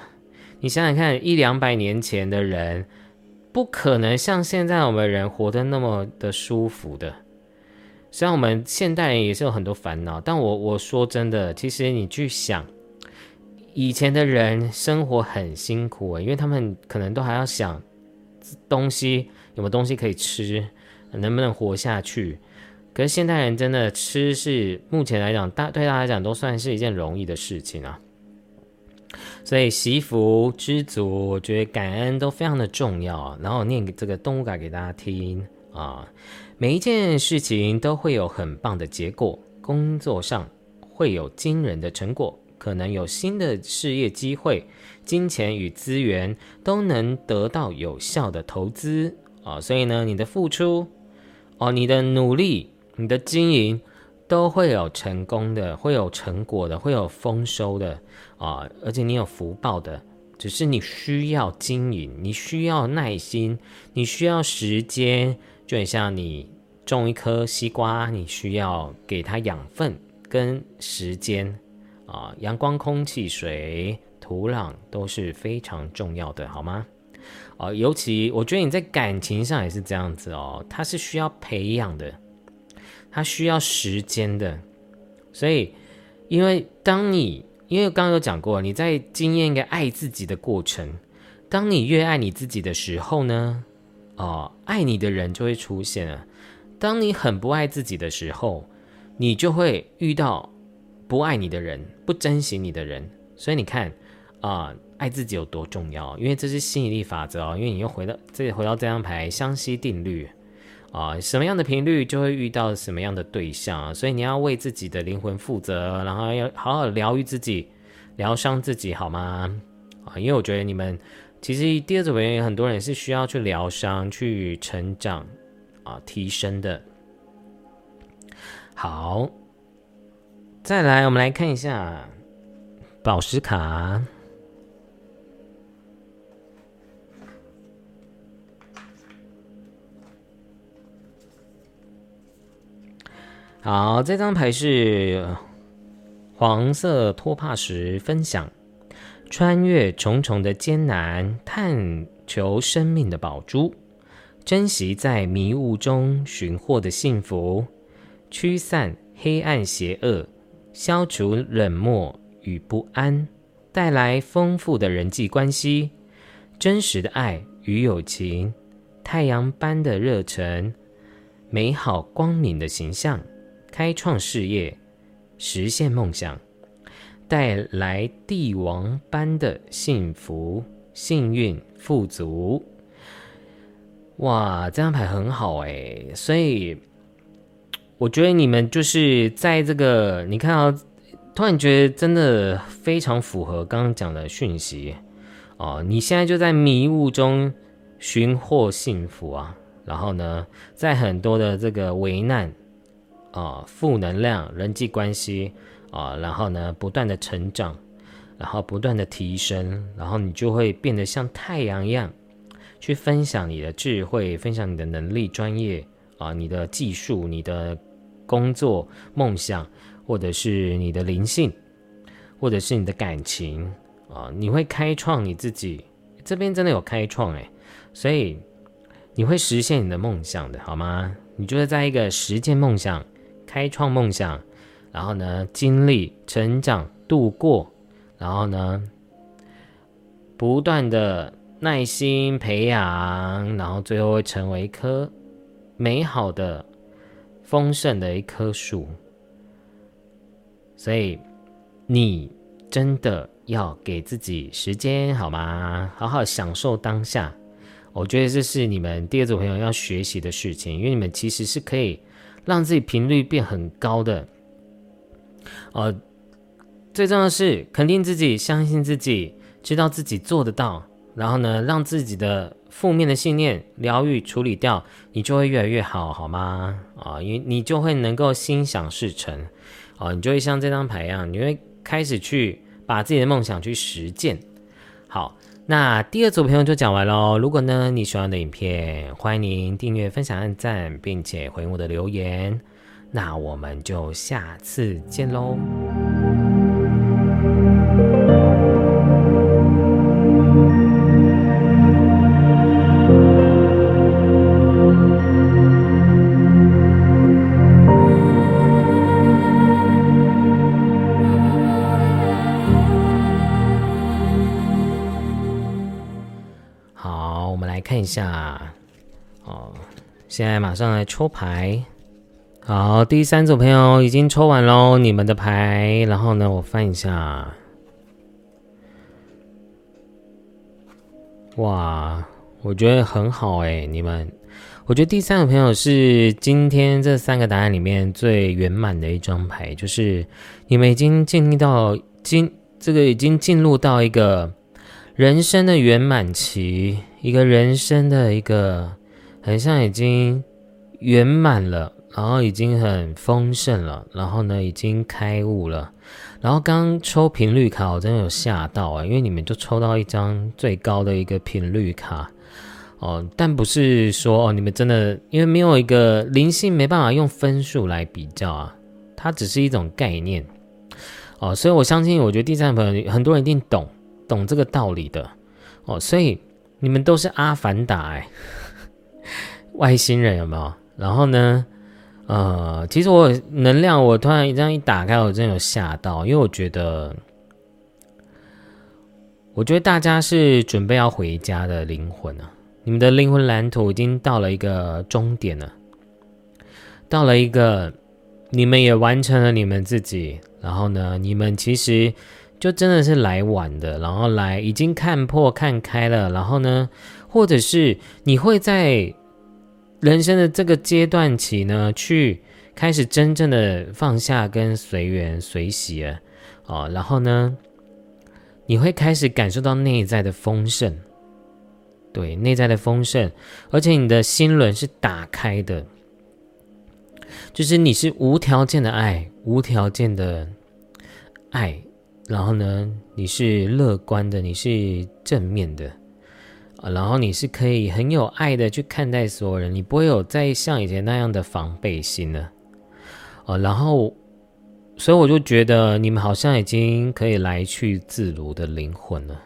你想想看，一两百年前的人，不可能像现在我们人活得那么的舒服的。虽然我们现代人也是有很多烦恼，但我我说真的，其实你去想，以前的人生活很辛苦，因为他们可能都还要想东西有没有东西可以吃，能不能活下去。可是现代人真的吃是目前来讲，大对他来讲都算是一件容易的事情啊。所以惜福知足，我觉得感恩都非常的重要。然后念这个动物感给大家听啊，每一件事情都会有很棒的结果，工作上会有惊人的成果，可能有新的事业机会，金钱与资源都能得到有效的投资啊。所以呢，你的付出哦，你的努力，你的经营。都会有成功的，会有成果的，会有丰收的啊！而且你有福报的，只是你需要经营，你需要耐心，你需要时间，就很像你种一颗西瓜，你需要给它养分跟时间啊，阳光、空气、水、土壤都是非常重要的，好吗？啊，尤其我觉得你在感情上也是这样子哦，它是需要培养的。它需要时间的，所以，因为当你，因为刚刚有讲过，你在经验一个爱自己的过程，当你越爱你自己的时候呢，哦，爱你的人就会出现了。当你很不爱自己的时候，你就会遇到不爱你的人，不珍惜你的人。所以你看，啊，爱自己有多重要？因为这是吸引力法则哦。因为你又回到这里，回到这张牌，相吸定律。啊，什么样的频率就会遇到什么样的对象啊，所以你要为自己的灵魂负责，然后要好好疗愈自己，疗伤自己，好吗？啊，因为我觉得你们其实第二组原因，很多人是需要去疗伤、去成长啊、提升的。好，再来，我们来看一下宝石卡。好，这张牌是黄色托帕石分享，穿越重重的艰难，探求生命的宝珠，珍惜在迷雾中寻获的幸福，驱散黑暗邪恶，消除冷漠与不安，带来丰富的人际关系，真实的爱与友情，太阳般的热忱，美好光明的形象。开创事业，实现梦想，带来帝王般的幸福、幸运、富足。哇，这张牌很好哎，所以我觉得你们就是在这个，你看到，突然觉得真的非常符合刚刚讲的讯息哦。你现在就在迷雾中寻获幸福啊，然后呢，在很多的这个危难。啊，负能量、人际关系啊，然后呢，不断的成长，然后不断的提升，然后你就会变得像太阳一样，去分享你的智慧，分享你的能力、专业啊，你的技术、你的工作、梦想，或者是你的灵性，或者是你的感情啊，你会开创你自己。这边真的有开创诶，所以你会实现你的梦想的，好吗？你就是在一个实践梦想。开创梦想，然后呢，经历成长、度过，然后呢，不断的耐心培养，然后最后会成为一棵美好的、丰盛的一棵树。所以，你真的要给自己时间，好吗？好好享受当下。我觉得这是你们第二组朋友要学习的事情，因为你们其实是可以。让自己频率变很高的，呃，最重要的是肯定自己，相信自己，知道自己做得到，然后呢，让自己的负面的信念疗愈处理掉，你就会越来越好，好吗？啊，因为你就会能够心想事成，啊，你就会像这张牌一样，你会开始去把自己的梦想去实践。好，那第二组朋友就讲完喽。如果呢你喜欢的影片，欢迎您订阅、分享、按赞，并且回应我的留言。那我们就下次见喽。好，我们来看一下。哦，现在马上来抽牌。好，第三组朋友已经抽完喽，你们的牌。然后呢，我翻一下。哇，我觉得很好哎，你们。我觉得第三组朋友是今天这三个答案里面最圆满的一张牌，就是你们已经进入到今这个已经进入到一个人生的圆满期，一个人生的一个很像已经圆满了。然后已经很丰盛了，然后呢，已经开悟了。然后刚抽频率卡，我真的有吓到啊，因为你们就抽到一张最高的一个频率卡哦，但不是说哦，你们真的因为没有一个灵性，没办法用分数来比较啊，它只是一种概念哦，所以我相信，我觉得第三个朋友很多人一定懂懂这个道理的哦，所以你们都是阿凡达哎，外星人有没有？然后呢？呃，其实我能量，我突然这样一打开，我真有吓到，因为我觉得，我觉得大家是准备要回家的灵魂啊，你们的灵魂蓝图已经到了一个终点了，到了一个，你们也完成了你们自己，然后呢，你们其实就真的是来晚的，然后来已经看破看开了，然后呢，或者是你会在。人生的这个阶段起呢，去开始真正的放下跟随缘随喜啊，哦，然后呢，你会开始感受到内在的丰盛，对，内在的丰盛，而且你的心轮是打开的，就是你是无条件的爱，无条件的爱，然后呢，你是乐观的，你是正面的。啊，然后你是可以很有爱的去看待所有人，你不会有再像以前那样的防备心了。啊，然后，所以我就觉得你们好像已经可以来去自如的灵魂了。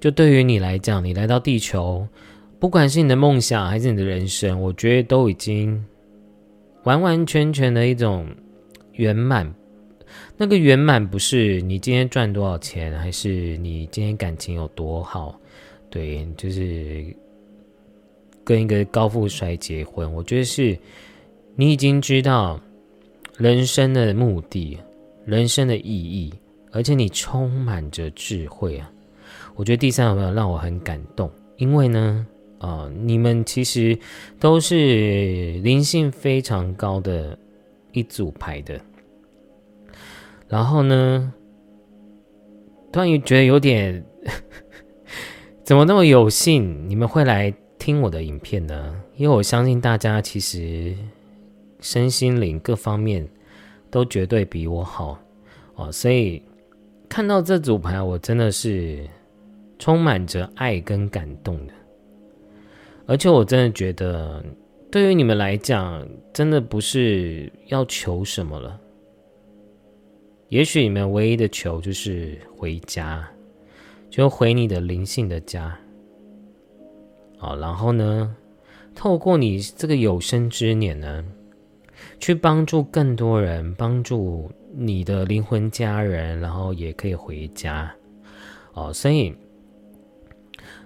就对于你来讲，你来到地球，不管是你的梦想还是你的人生，我觉得都已经完完全全的一种圆满。那个圆满不是你今天赚多少钱，还是你今天感情有多好。对，就是跟一个高富帅结婚，我觉得是你已经知道人生的目的、人生的意义，而且你充满着智慧啊！我觉得第三个朋友让我很感动，因为呢，啊，你们其实都是灵性非常高的一组牌的，然后呢，突然觉得有点。怎么那么有幸你们会来听我的影片呢？因为我相信大家其实身心灵各方面都绝对比我好哦，所以看到这组牌，我真的是充满着爱跟感动的。而且我真的觉得，对于你们来讲，真的不是要求什么了。也许你们唯一的求就是回家。就回你的灵性的家，哦，然后呢，透过你这个有生之年呢，去帮助更多人，帮助你的灵魂家人，然后也可以回家，哦，所以，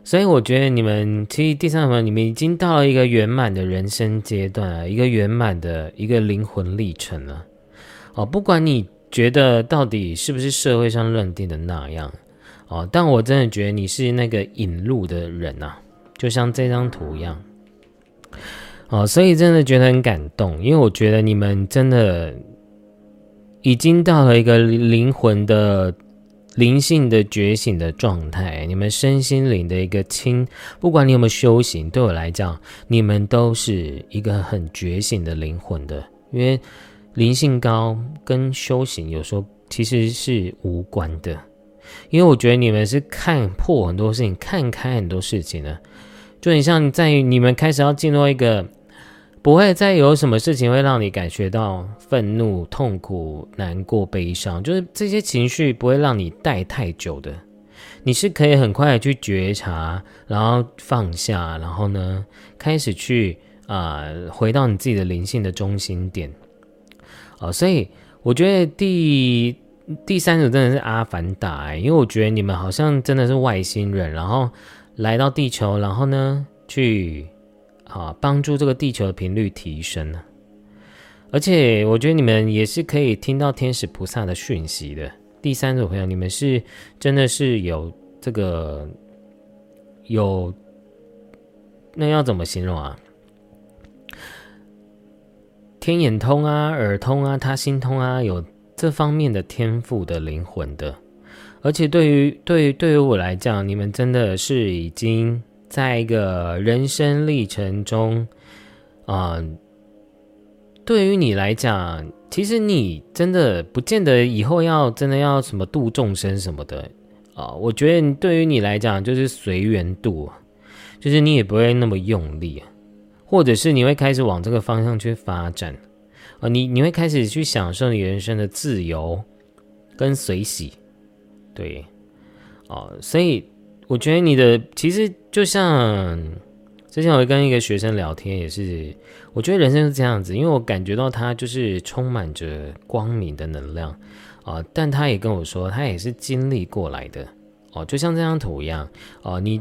所以我觉得你们其实第三轮，你们已经到了一个圆满的人生阶段，一个圆满的一个灵魂历程了，哦，不管你觉得到底是不是社会上认定的那样。哦，但我真的觉得你是那个引路的人呐，就像这张图一样。哦，所以真的觉得很感动，因为我觉得你们真的已经到了一个灵魂的灵性的觉醒的状态，你们身心灵的一个清，不管你有没有修行，对我来讲，你们都是一个很觉醒的灵魂的，因为灵性高跟修行有时候其实是无关的。因为我觉得你们是看破很多事情，看开很多事情的。就很像在你们开始要进入一个不会再有什么事情会让你感觉到愤怒、痛苦、难过、悲伤，就是这些情绪不会让你带太久的。你是可以很快的去觉察，然后放下，然后呢，开始去啊，回到你自己的灵性的中心点。哦，所以我觉得第第三组真的是阿凡达，因为我觉得你们好像真的是外星人，然后来到地球，然后呢，去啊帮助这个地球的频率提升呢。而且我觉得你们也是可以听到天使菩萨的讯息的。第三组朋友，你们是真的是有这个有，那要怎么形容啊？天眼通啊，耳通啊，他心通啊，有这方面的天赋的灵魂的。而且对于对于对于我来讲，你们真的是已经在一个人生历程中，啊，对于你来讲。其实你真的不见得以后要真的要什么度众生什么的啊，我觉得对于你来讲就是随缘度，就是你也不会那么用力，或者是你会开始往这个方向去发展。啊，你你会开始去享受你人生的自由跟随喜，对，哦，所以我觉得你的其实就像。之前我跟一个学生聊天，也是我觉得人生是这样子，因为我感觉到他就是充满着光明的能量。啊，但他也跟我说，他也是经历过来的。哦，就像这张图一样。哦，你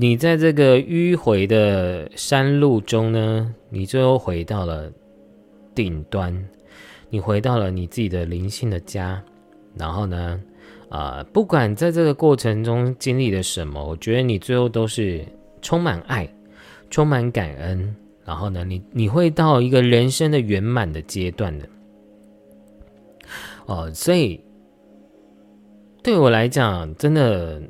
你在这个迂回的山路中呢，你最后回到了顶端，你回到了你自己的灵性的家，然后呢，啊，不管在这个过程中经历了什么，我觉得你最后都是。充满爱，充满感恩，然后呢，你你会到一个人生的圆满的阶段的，哦，所以对我来讲，真的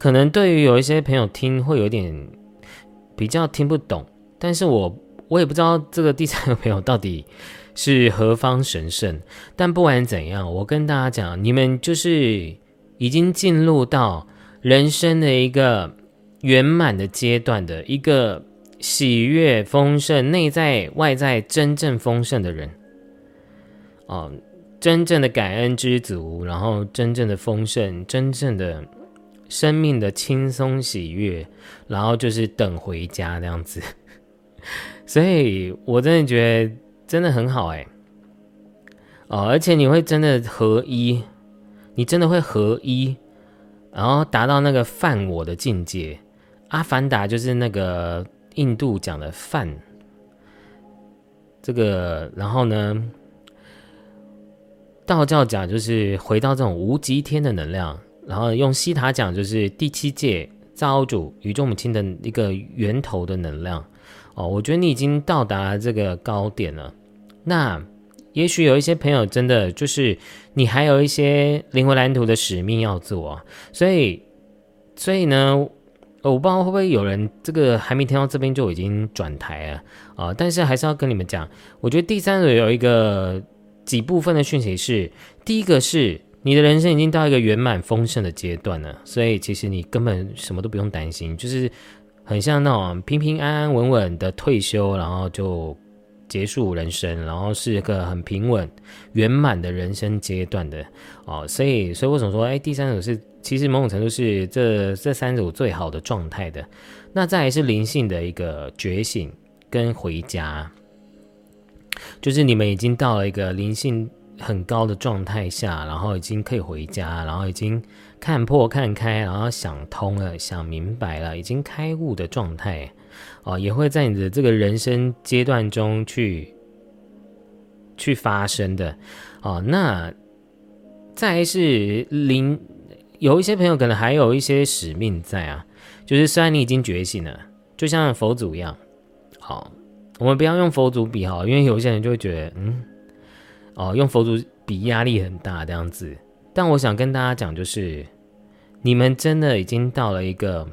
可能对于有一些朋友听会有点比较听不懂，但是我我也不知道这个第三个朋友到底是何方神圣，但不管怎样，我跟大家讲，你们就是已经进入到人生的一个。圆满的阶段的一个喜悦丰盛、内在外在真正丰盛的人，哦，真正的感恩知足，然后真正的丰盛，真正的生命的轻松喜悦，然后就是等回家这样子。所以我真的觉得真的很好哎，哦，而且你会真的合一，你真的会合一，然后达到那个犯我的境界。阿凡达就是那个印度讲的梵，这个然后呢，道教讲就是回到这种无极天的能量，然后用西塔讲就是第七界造物主宇宙母亲的一个源头的能量。哦，我觉得你已经到达这个高点了。那也许有一些朋友真的就是你还有一些灵魂蓝图的使命要做啊，所以所以呢。我不知道会不会有人这个还没听到这边就已经转台了啊！但是还是要跟你们讲，我觉得第三组有一个几部分的讯息是：第一个是你的人生已经到一个圆满丰盛的阶段了，所以其实你根本什么都不用担心，就是很像那种平平安安稳稳的退休，然后就结束人生，然后是一个很平稳圆满的人生阶段的哦。所以，所以为什么说哎，第三种是？其实某种程度是这这三组最好的状态的，那再来是灵性的一个觉醒跟回家，就是你们已经到了一个灵性很高的状态下，然后已经可以回家，然后已经看破看开，然后想通了，想明白了，已经开悟的状态，哦，也会在你的这个人生阶段中去去发生的，哦，那再是灵。有一些朋友可能还有一些使命在啊，就是虽然你已经觉醒了，就像佛祖一样，好，我们不要用佛祖比哈，因为有些人就会觉得，嗯，哦，用佛祖比压力很大这样子。但我想跟大家讲，就是你们真的已经到了一个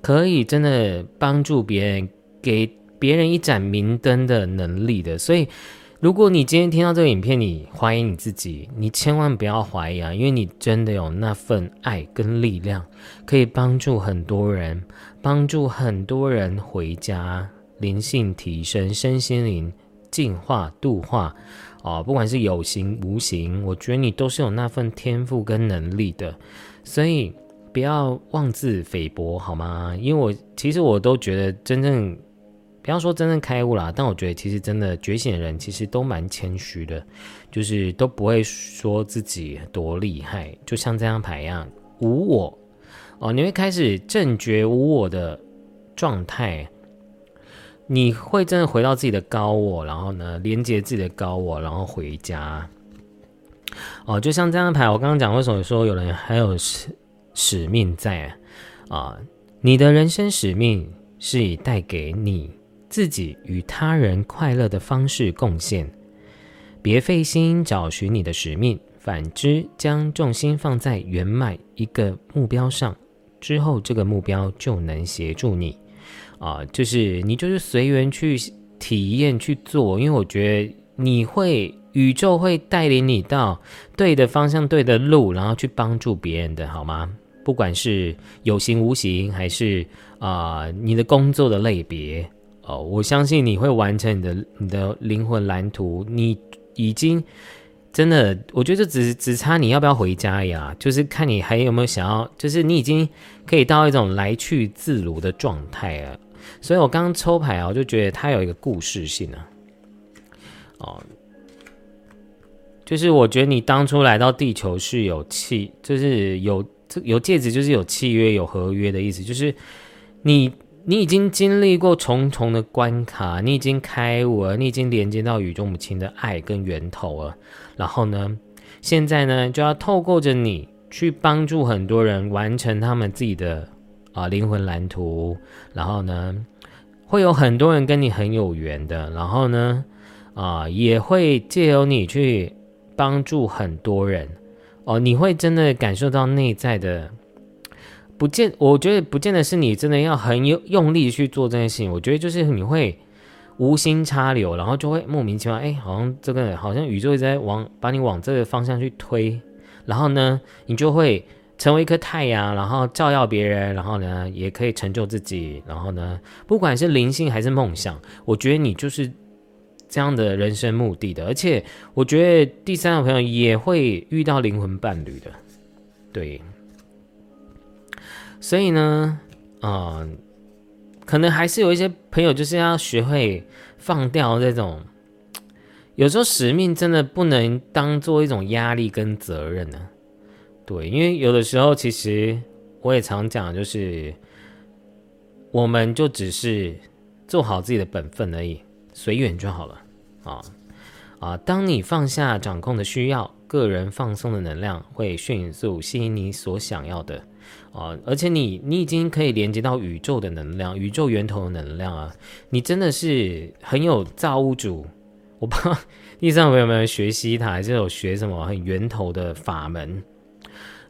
可以真的帮助别人、给别人一盏明灯的能力的，所以如果你今天听到这个影片，你怀疑你自己，你千万不要怀疑啊，因为你真的有那份爱跟力量，可以帮助很多人，帮助很多人回家，灵性提升，身心灵净化度化，哦，不管是有形无形，我觉得你都是有那份天赋跟能力的，所以不要妄自菲薄，好吗？因为我其实我都觉得真正。不要说真正开悟啦，但我觉得其实真的觉醒的人其实都蛮谦虚的，就是都不会说自己多厉害，就像这张牌一样，无我哦，你会开始正觉无我的状态，你会真的回到自己的高我，然后呢，连接自己的高我，然后回家哦，就像这张牌，我刚刚讲为什么说有人还有使使命在啊？你的人生使命是以带给你。自己与他人快乐的方式贡献，别费心找寻你的使命，反之，将重心放在圆满一个目标上，之后这个目标就能协助你。啊，就是你就是随缘去体验去做，因为我觉得你会宇宙会带领你到对的方向、对的路，然后去帮助别人的好吗？不管是有形无形，还是啊你的工作的类别。哦，我相信你会完成你的你的灵魂蓝图。你已经真的，我觉得只只差你要不要回家呀？就是看你还有没有想要，就是你已经可以到一种来去自如的状态了。所以我刚刚抽牌啊，我就觉得它有一个故事性啊。哦，就是我觉得你当初来到地球是有契，就是有这有戒指，就是有契约、有合约的意思，就是你。你已经经历过重重的关卡，你已经开悟了，你已经连接到宇宙母亲的爱跟源头了。然后呢，现在呢，就要透过着你去帮助很多人完成他们自己的啊灵魂蓝图。然后呢，会有很多人跟你很有缘的。然后呢，啊，也会借由你去帮助很多人。哦，你会真的感受到内在的。不见，我觉得不见得是你真的要很有用力去做这件事情。我觉得就是你会无心插柳，然后就会莫名其妙，哎，好像这个好像宇宙一直在往把你往这个方向去推，然后呢，你就会成为一颗太阳，然后照耀别人，然后呢，也可以成就自己，然后呢，不管是灵性还是梦想，我觉得你就是这样的人生目的的。而且我觉得第三个朋友也会遇到灵魂伴侣的，对。所以呢，啊，可能还是有一些朋友就是要学会放掉这种，有时候使命真的不能当做一种压力跟责任呢。对，因为有的时候其实我也常讲，就是我们就只是做好自己的本分而已，随缘就好了啊啊！当你放下掌控的需要，个人放松的能量会迅速吸引你所想要的。啊！而且你你已经可以连接到宇宙的能量，宇宙源头的能量啊！你真的是很有造物主。我不知道 地上有没有学习它，还是有学什么很源头的法门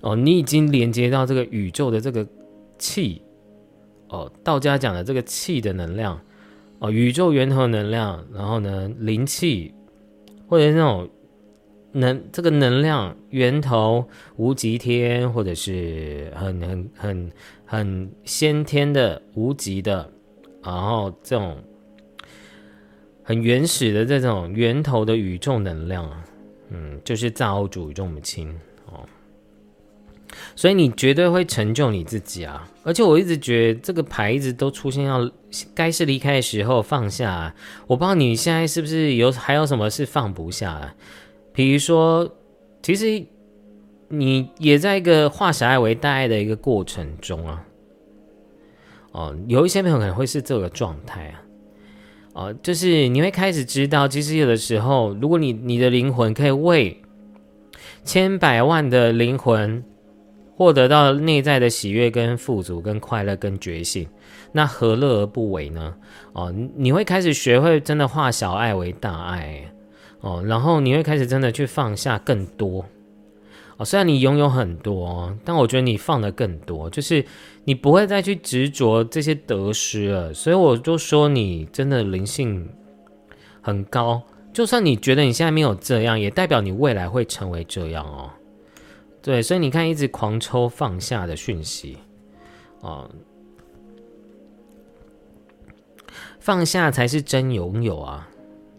哦？你已经连接到这个宇宙的这个气哦，道家讲的这个气的能量哦，宇宙源头能量，然后呢灵气或者那种。能这个能量源头无极天，或者是很很很很先天的无极的，然后这种很原始的这种源头的宇宙能量，嗯，就是造物主宇宙母亲，所以你绝对会成就你自己啊！而且我一直觉得这个牌一直都出现，要该是离开的时候放下。我不知道你现在是不是有还有什么是放不下。啊比如说，其实你也在一个化小爱为大爱的一个过程中啊。哦，有一些朋友可能会是这个状态啊。哦，就是你会开始知道，其实有的时候，如果你你的灵魂可以为千百万的灵魂获得到内在的喜悦、跟富足、跟快乐、跟觉醒，那何乐而不为呢？哦，你会开始学会真的化小爱为大爱。哦，然后你会开始真的去放下更多哦。虽然你拥有很多，但我觉得你放的更多，就是你不会再去执着这些得失了。所以我就说你真的灵性很高，就算你觉得你现在没有这样，也代表你未来会成为这样哦。对，所以你看，一直狂抽放下的讯息，哦，放下才是真拥有啊。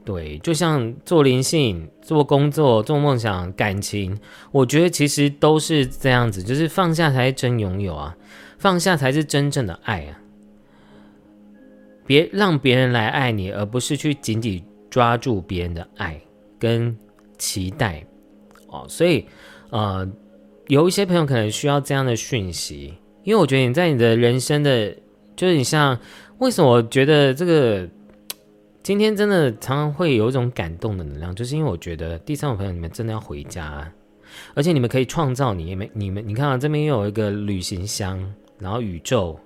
对，就像做灵性、做工作、做梦想、感情，我觉得其实都是这样子，就是放下才是真拥有啊，放下才是真正的爱啊。别让别人来爱你，而不是去紧紧抓住别人的爱跟期待哦。所以，呃，有一些朋友可能需要这样的讯息，因为我觉得你在你的人生的，就是你像为什么我觉得这个。今天真的常常会有一种感动的能量，就是因为我觉得第三种朋友你们真的要回家，而且你们可以创造你们你们你看啊，这边又有一个旅行箱，然后宇宙，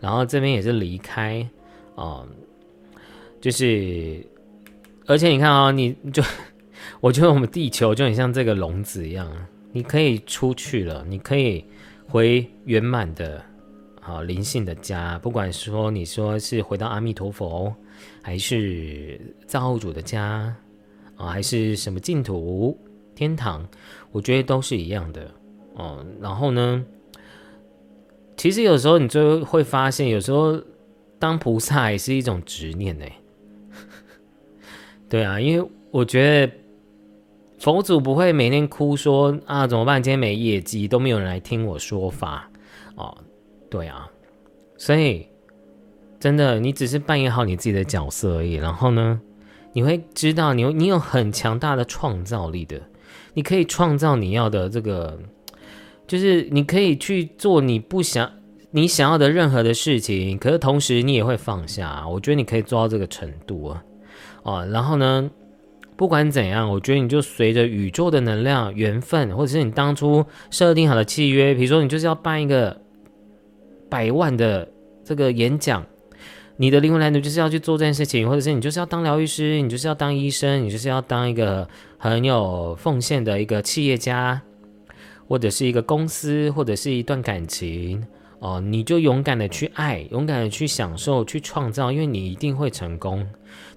然后这边也是离开啊，就是而且你看啊，你就 我觉得我们地球就很像这个笼子一样，你可以出去了，你可以回圆满的啊灵性的家，不管说你说是回到阿弥陀佛。还是造物主的家啊，还是什么净土、天堂？我觉得都是一样的哦。然后呢，其实有时候你就会发现，有时候当菩萨也是一种执念呢。对啊，因为我觉得佛祖不会每天哭说啊，怎么办？今天没业绩，都没有人来听我说法哦。对啊，所以。真的，你只是扮演好你自己的角色而已。然后呢，你会知道，你有你有很强大的创造力的，你可以创造你要的这个，就是你可以去做你不想、你想要的任何的事情。可是同时，你也会放下。我觉得你可以做到这个程度啊，哦。然后呢，不管怎样，我觉得你就随着宇宙的能量、缘分，或者是你当初设定好的契约，比如说你就是要办一个百万的这个演讲。你的灵魂蓝图就是要去做这件事情，或者是你就是要当疗愈师，你就是要当医生，你就是要当一个很有奉献的一个企业家，或者是一个公司，或者是一段感情哦，你就勇敢的去爱，勇敢的去享受，去创造，因为你一定会成功，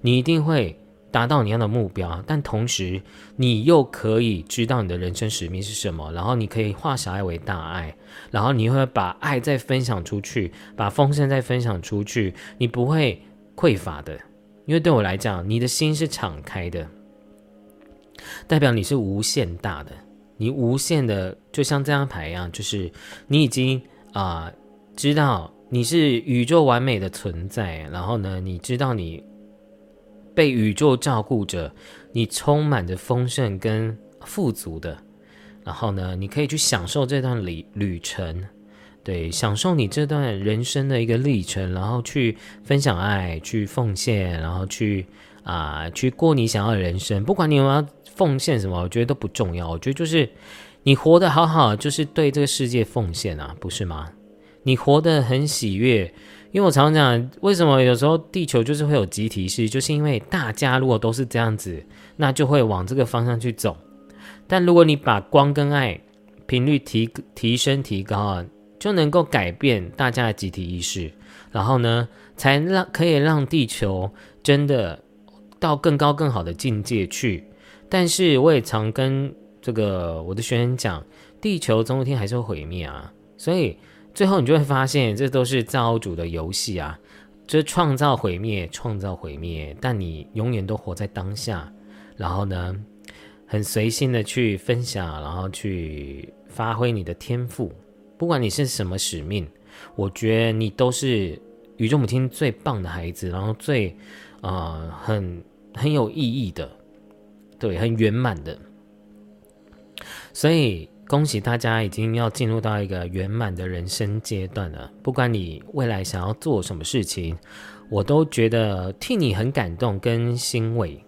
你一定会。达到你要的目标，但同时你又可以知道你的人生使命是什么，然后你可以化小爱为大爱，然后你会把爱再分享出去，把丰盛再分享出去，你不会匮乏的，因为对我来讲，你的心是敞开的，代表你是无限大的，你无限的，就像这张牌一样，就是你已经啊知道你是宇宙完美的存在，然后呢，你知道你。被宇宙照顾着，你充满着丰盛跟富足的，然后呢，你可以去享受这段旅旅程，对，享受你这段人生的一个历程，然后去分享爱，去奉献，然后去啊，去过你想要的人生。不管你有没有奉献什么，我觉得都不重要。我觉得就是你活得好好，就是对这个世界奉献啊，不是吗？你活得很喜悦。因为我常常讲，为什么有时候地球就是会有集体式，就是因为大家如果都是这样子，那就会往这个方向去走。但如果你把光跟爱频率提提升提高啊，就能够改变大家的集体意识，然后呢，才让可以让地球真的到更高更好的境界去。但是我也常跟这个我的学生讲，地球总有一天还是会毁灭啊，所以。最后，你就会发现，这都是造物主的游戏啊！这创造毁灭，创造毁灭，但你永远都活在当下。然后呢，很随性的去分享，然后去发挥你的天赋。不管你是什么使命，我觉得你都是宇宙母亲最棒的孩子，然后最啊，很很有意义的，对，很圆满的。所以。恭喜大家已经要进入到一个圆满的人生阶段了。不管你未来想要做什么事情，我都觉得替你很感动跟欣慰。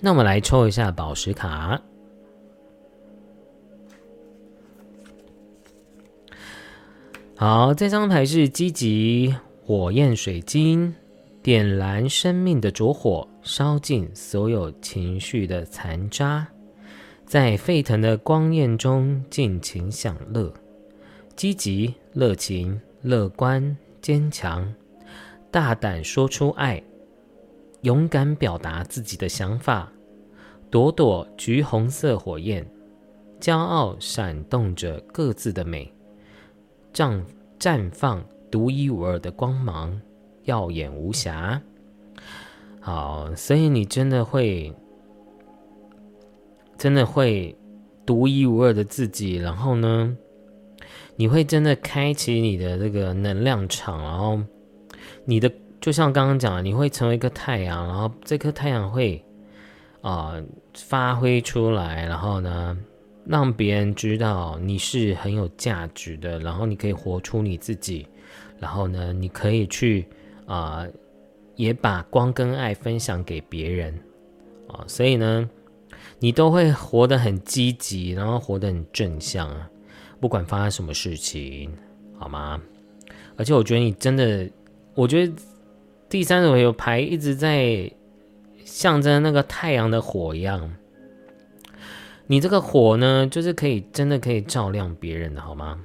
那我们来抽一下宝石卡。好，这张牌是积极火焰水晶，点燃生命的烛火，烧尽所有情绪的残渣。在沸腾的光焰中尽情享乐，积极、热情、乐观、坚强，大胆说出爱，勇敢表达自己的想法，朵朵橘红色火焰，骄傲闪动着各自的美，绽绽放独一无二的光芒，耀眼无瑕。好，所以你真的会，真的会独一无二的自己，然后呢，你会真的开启你的这个能量场，然后你的。就像刚刚讲的，你会成为一个太阳，然后这颗太阳会啊发挥出来，然后呢让别人知道你是很有价值的，然后你可以活出你自己，然后呢你可以去啊也把光跟爱分享给别人啊，所以呢你都会活得很积极，然后活得很正向啊，不管发生什么事情，好吗？而且我觉得你真的，我觉得。第三种有牌一直在象征那个太阳的火一样，你这个火呢，就是可以真的可以照亮别人的好吗？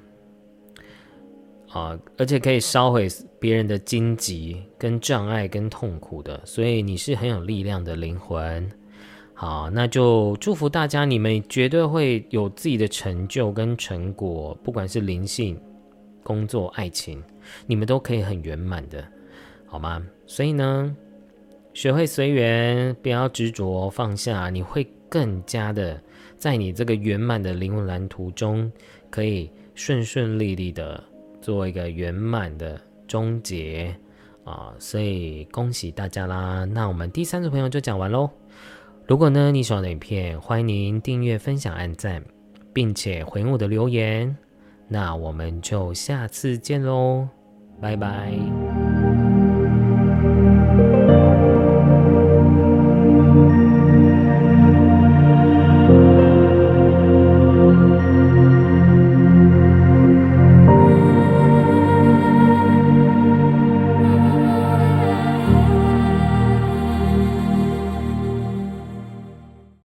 啊，而且可以烧毁别人的荆棘、跟障碍、跟痛苦的，所以你是很有力量的灵魂。好，那就祝福大家，你们绝对会有自己的成就跟成果，不管是灵性、工作、爱情，你们都可以很圆满的。好吗？所以呢，学会随缘，不要执着，放下，你会更加的在你这个圆满的灵魂蓝图中，可以顺顺利利的做一个圆满的终结啊！所以恭喜大家啦！那我们第三组朋友就讲完喽。如果呢你喜欢的影片，欢迎您订阅、分享、按赞，并且回应我的留言。那我们就下次见喽，拜拜。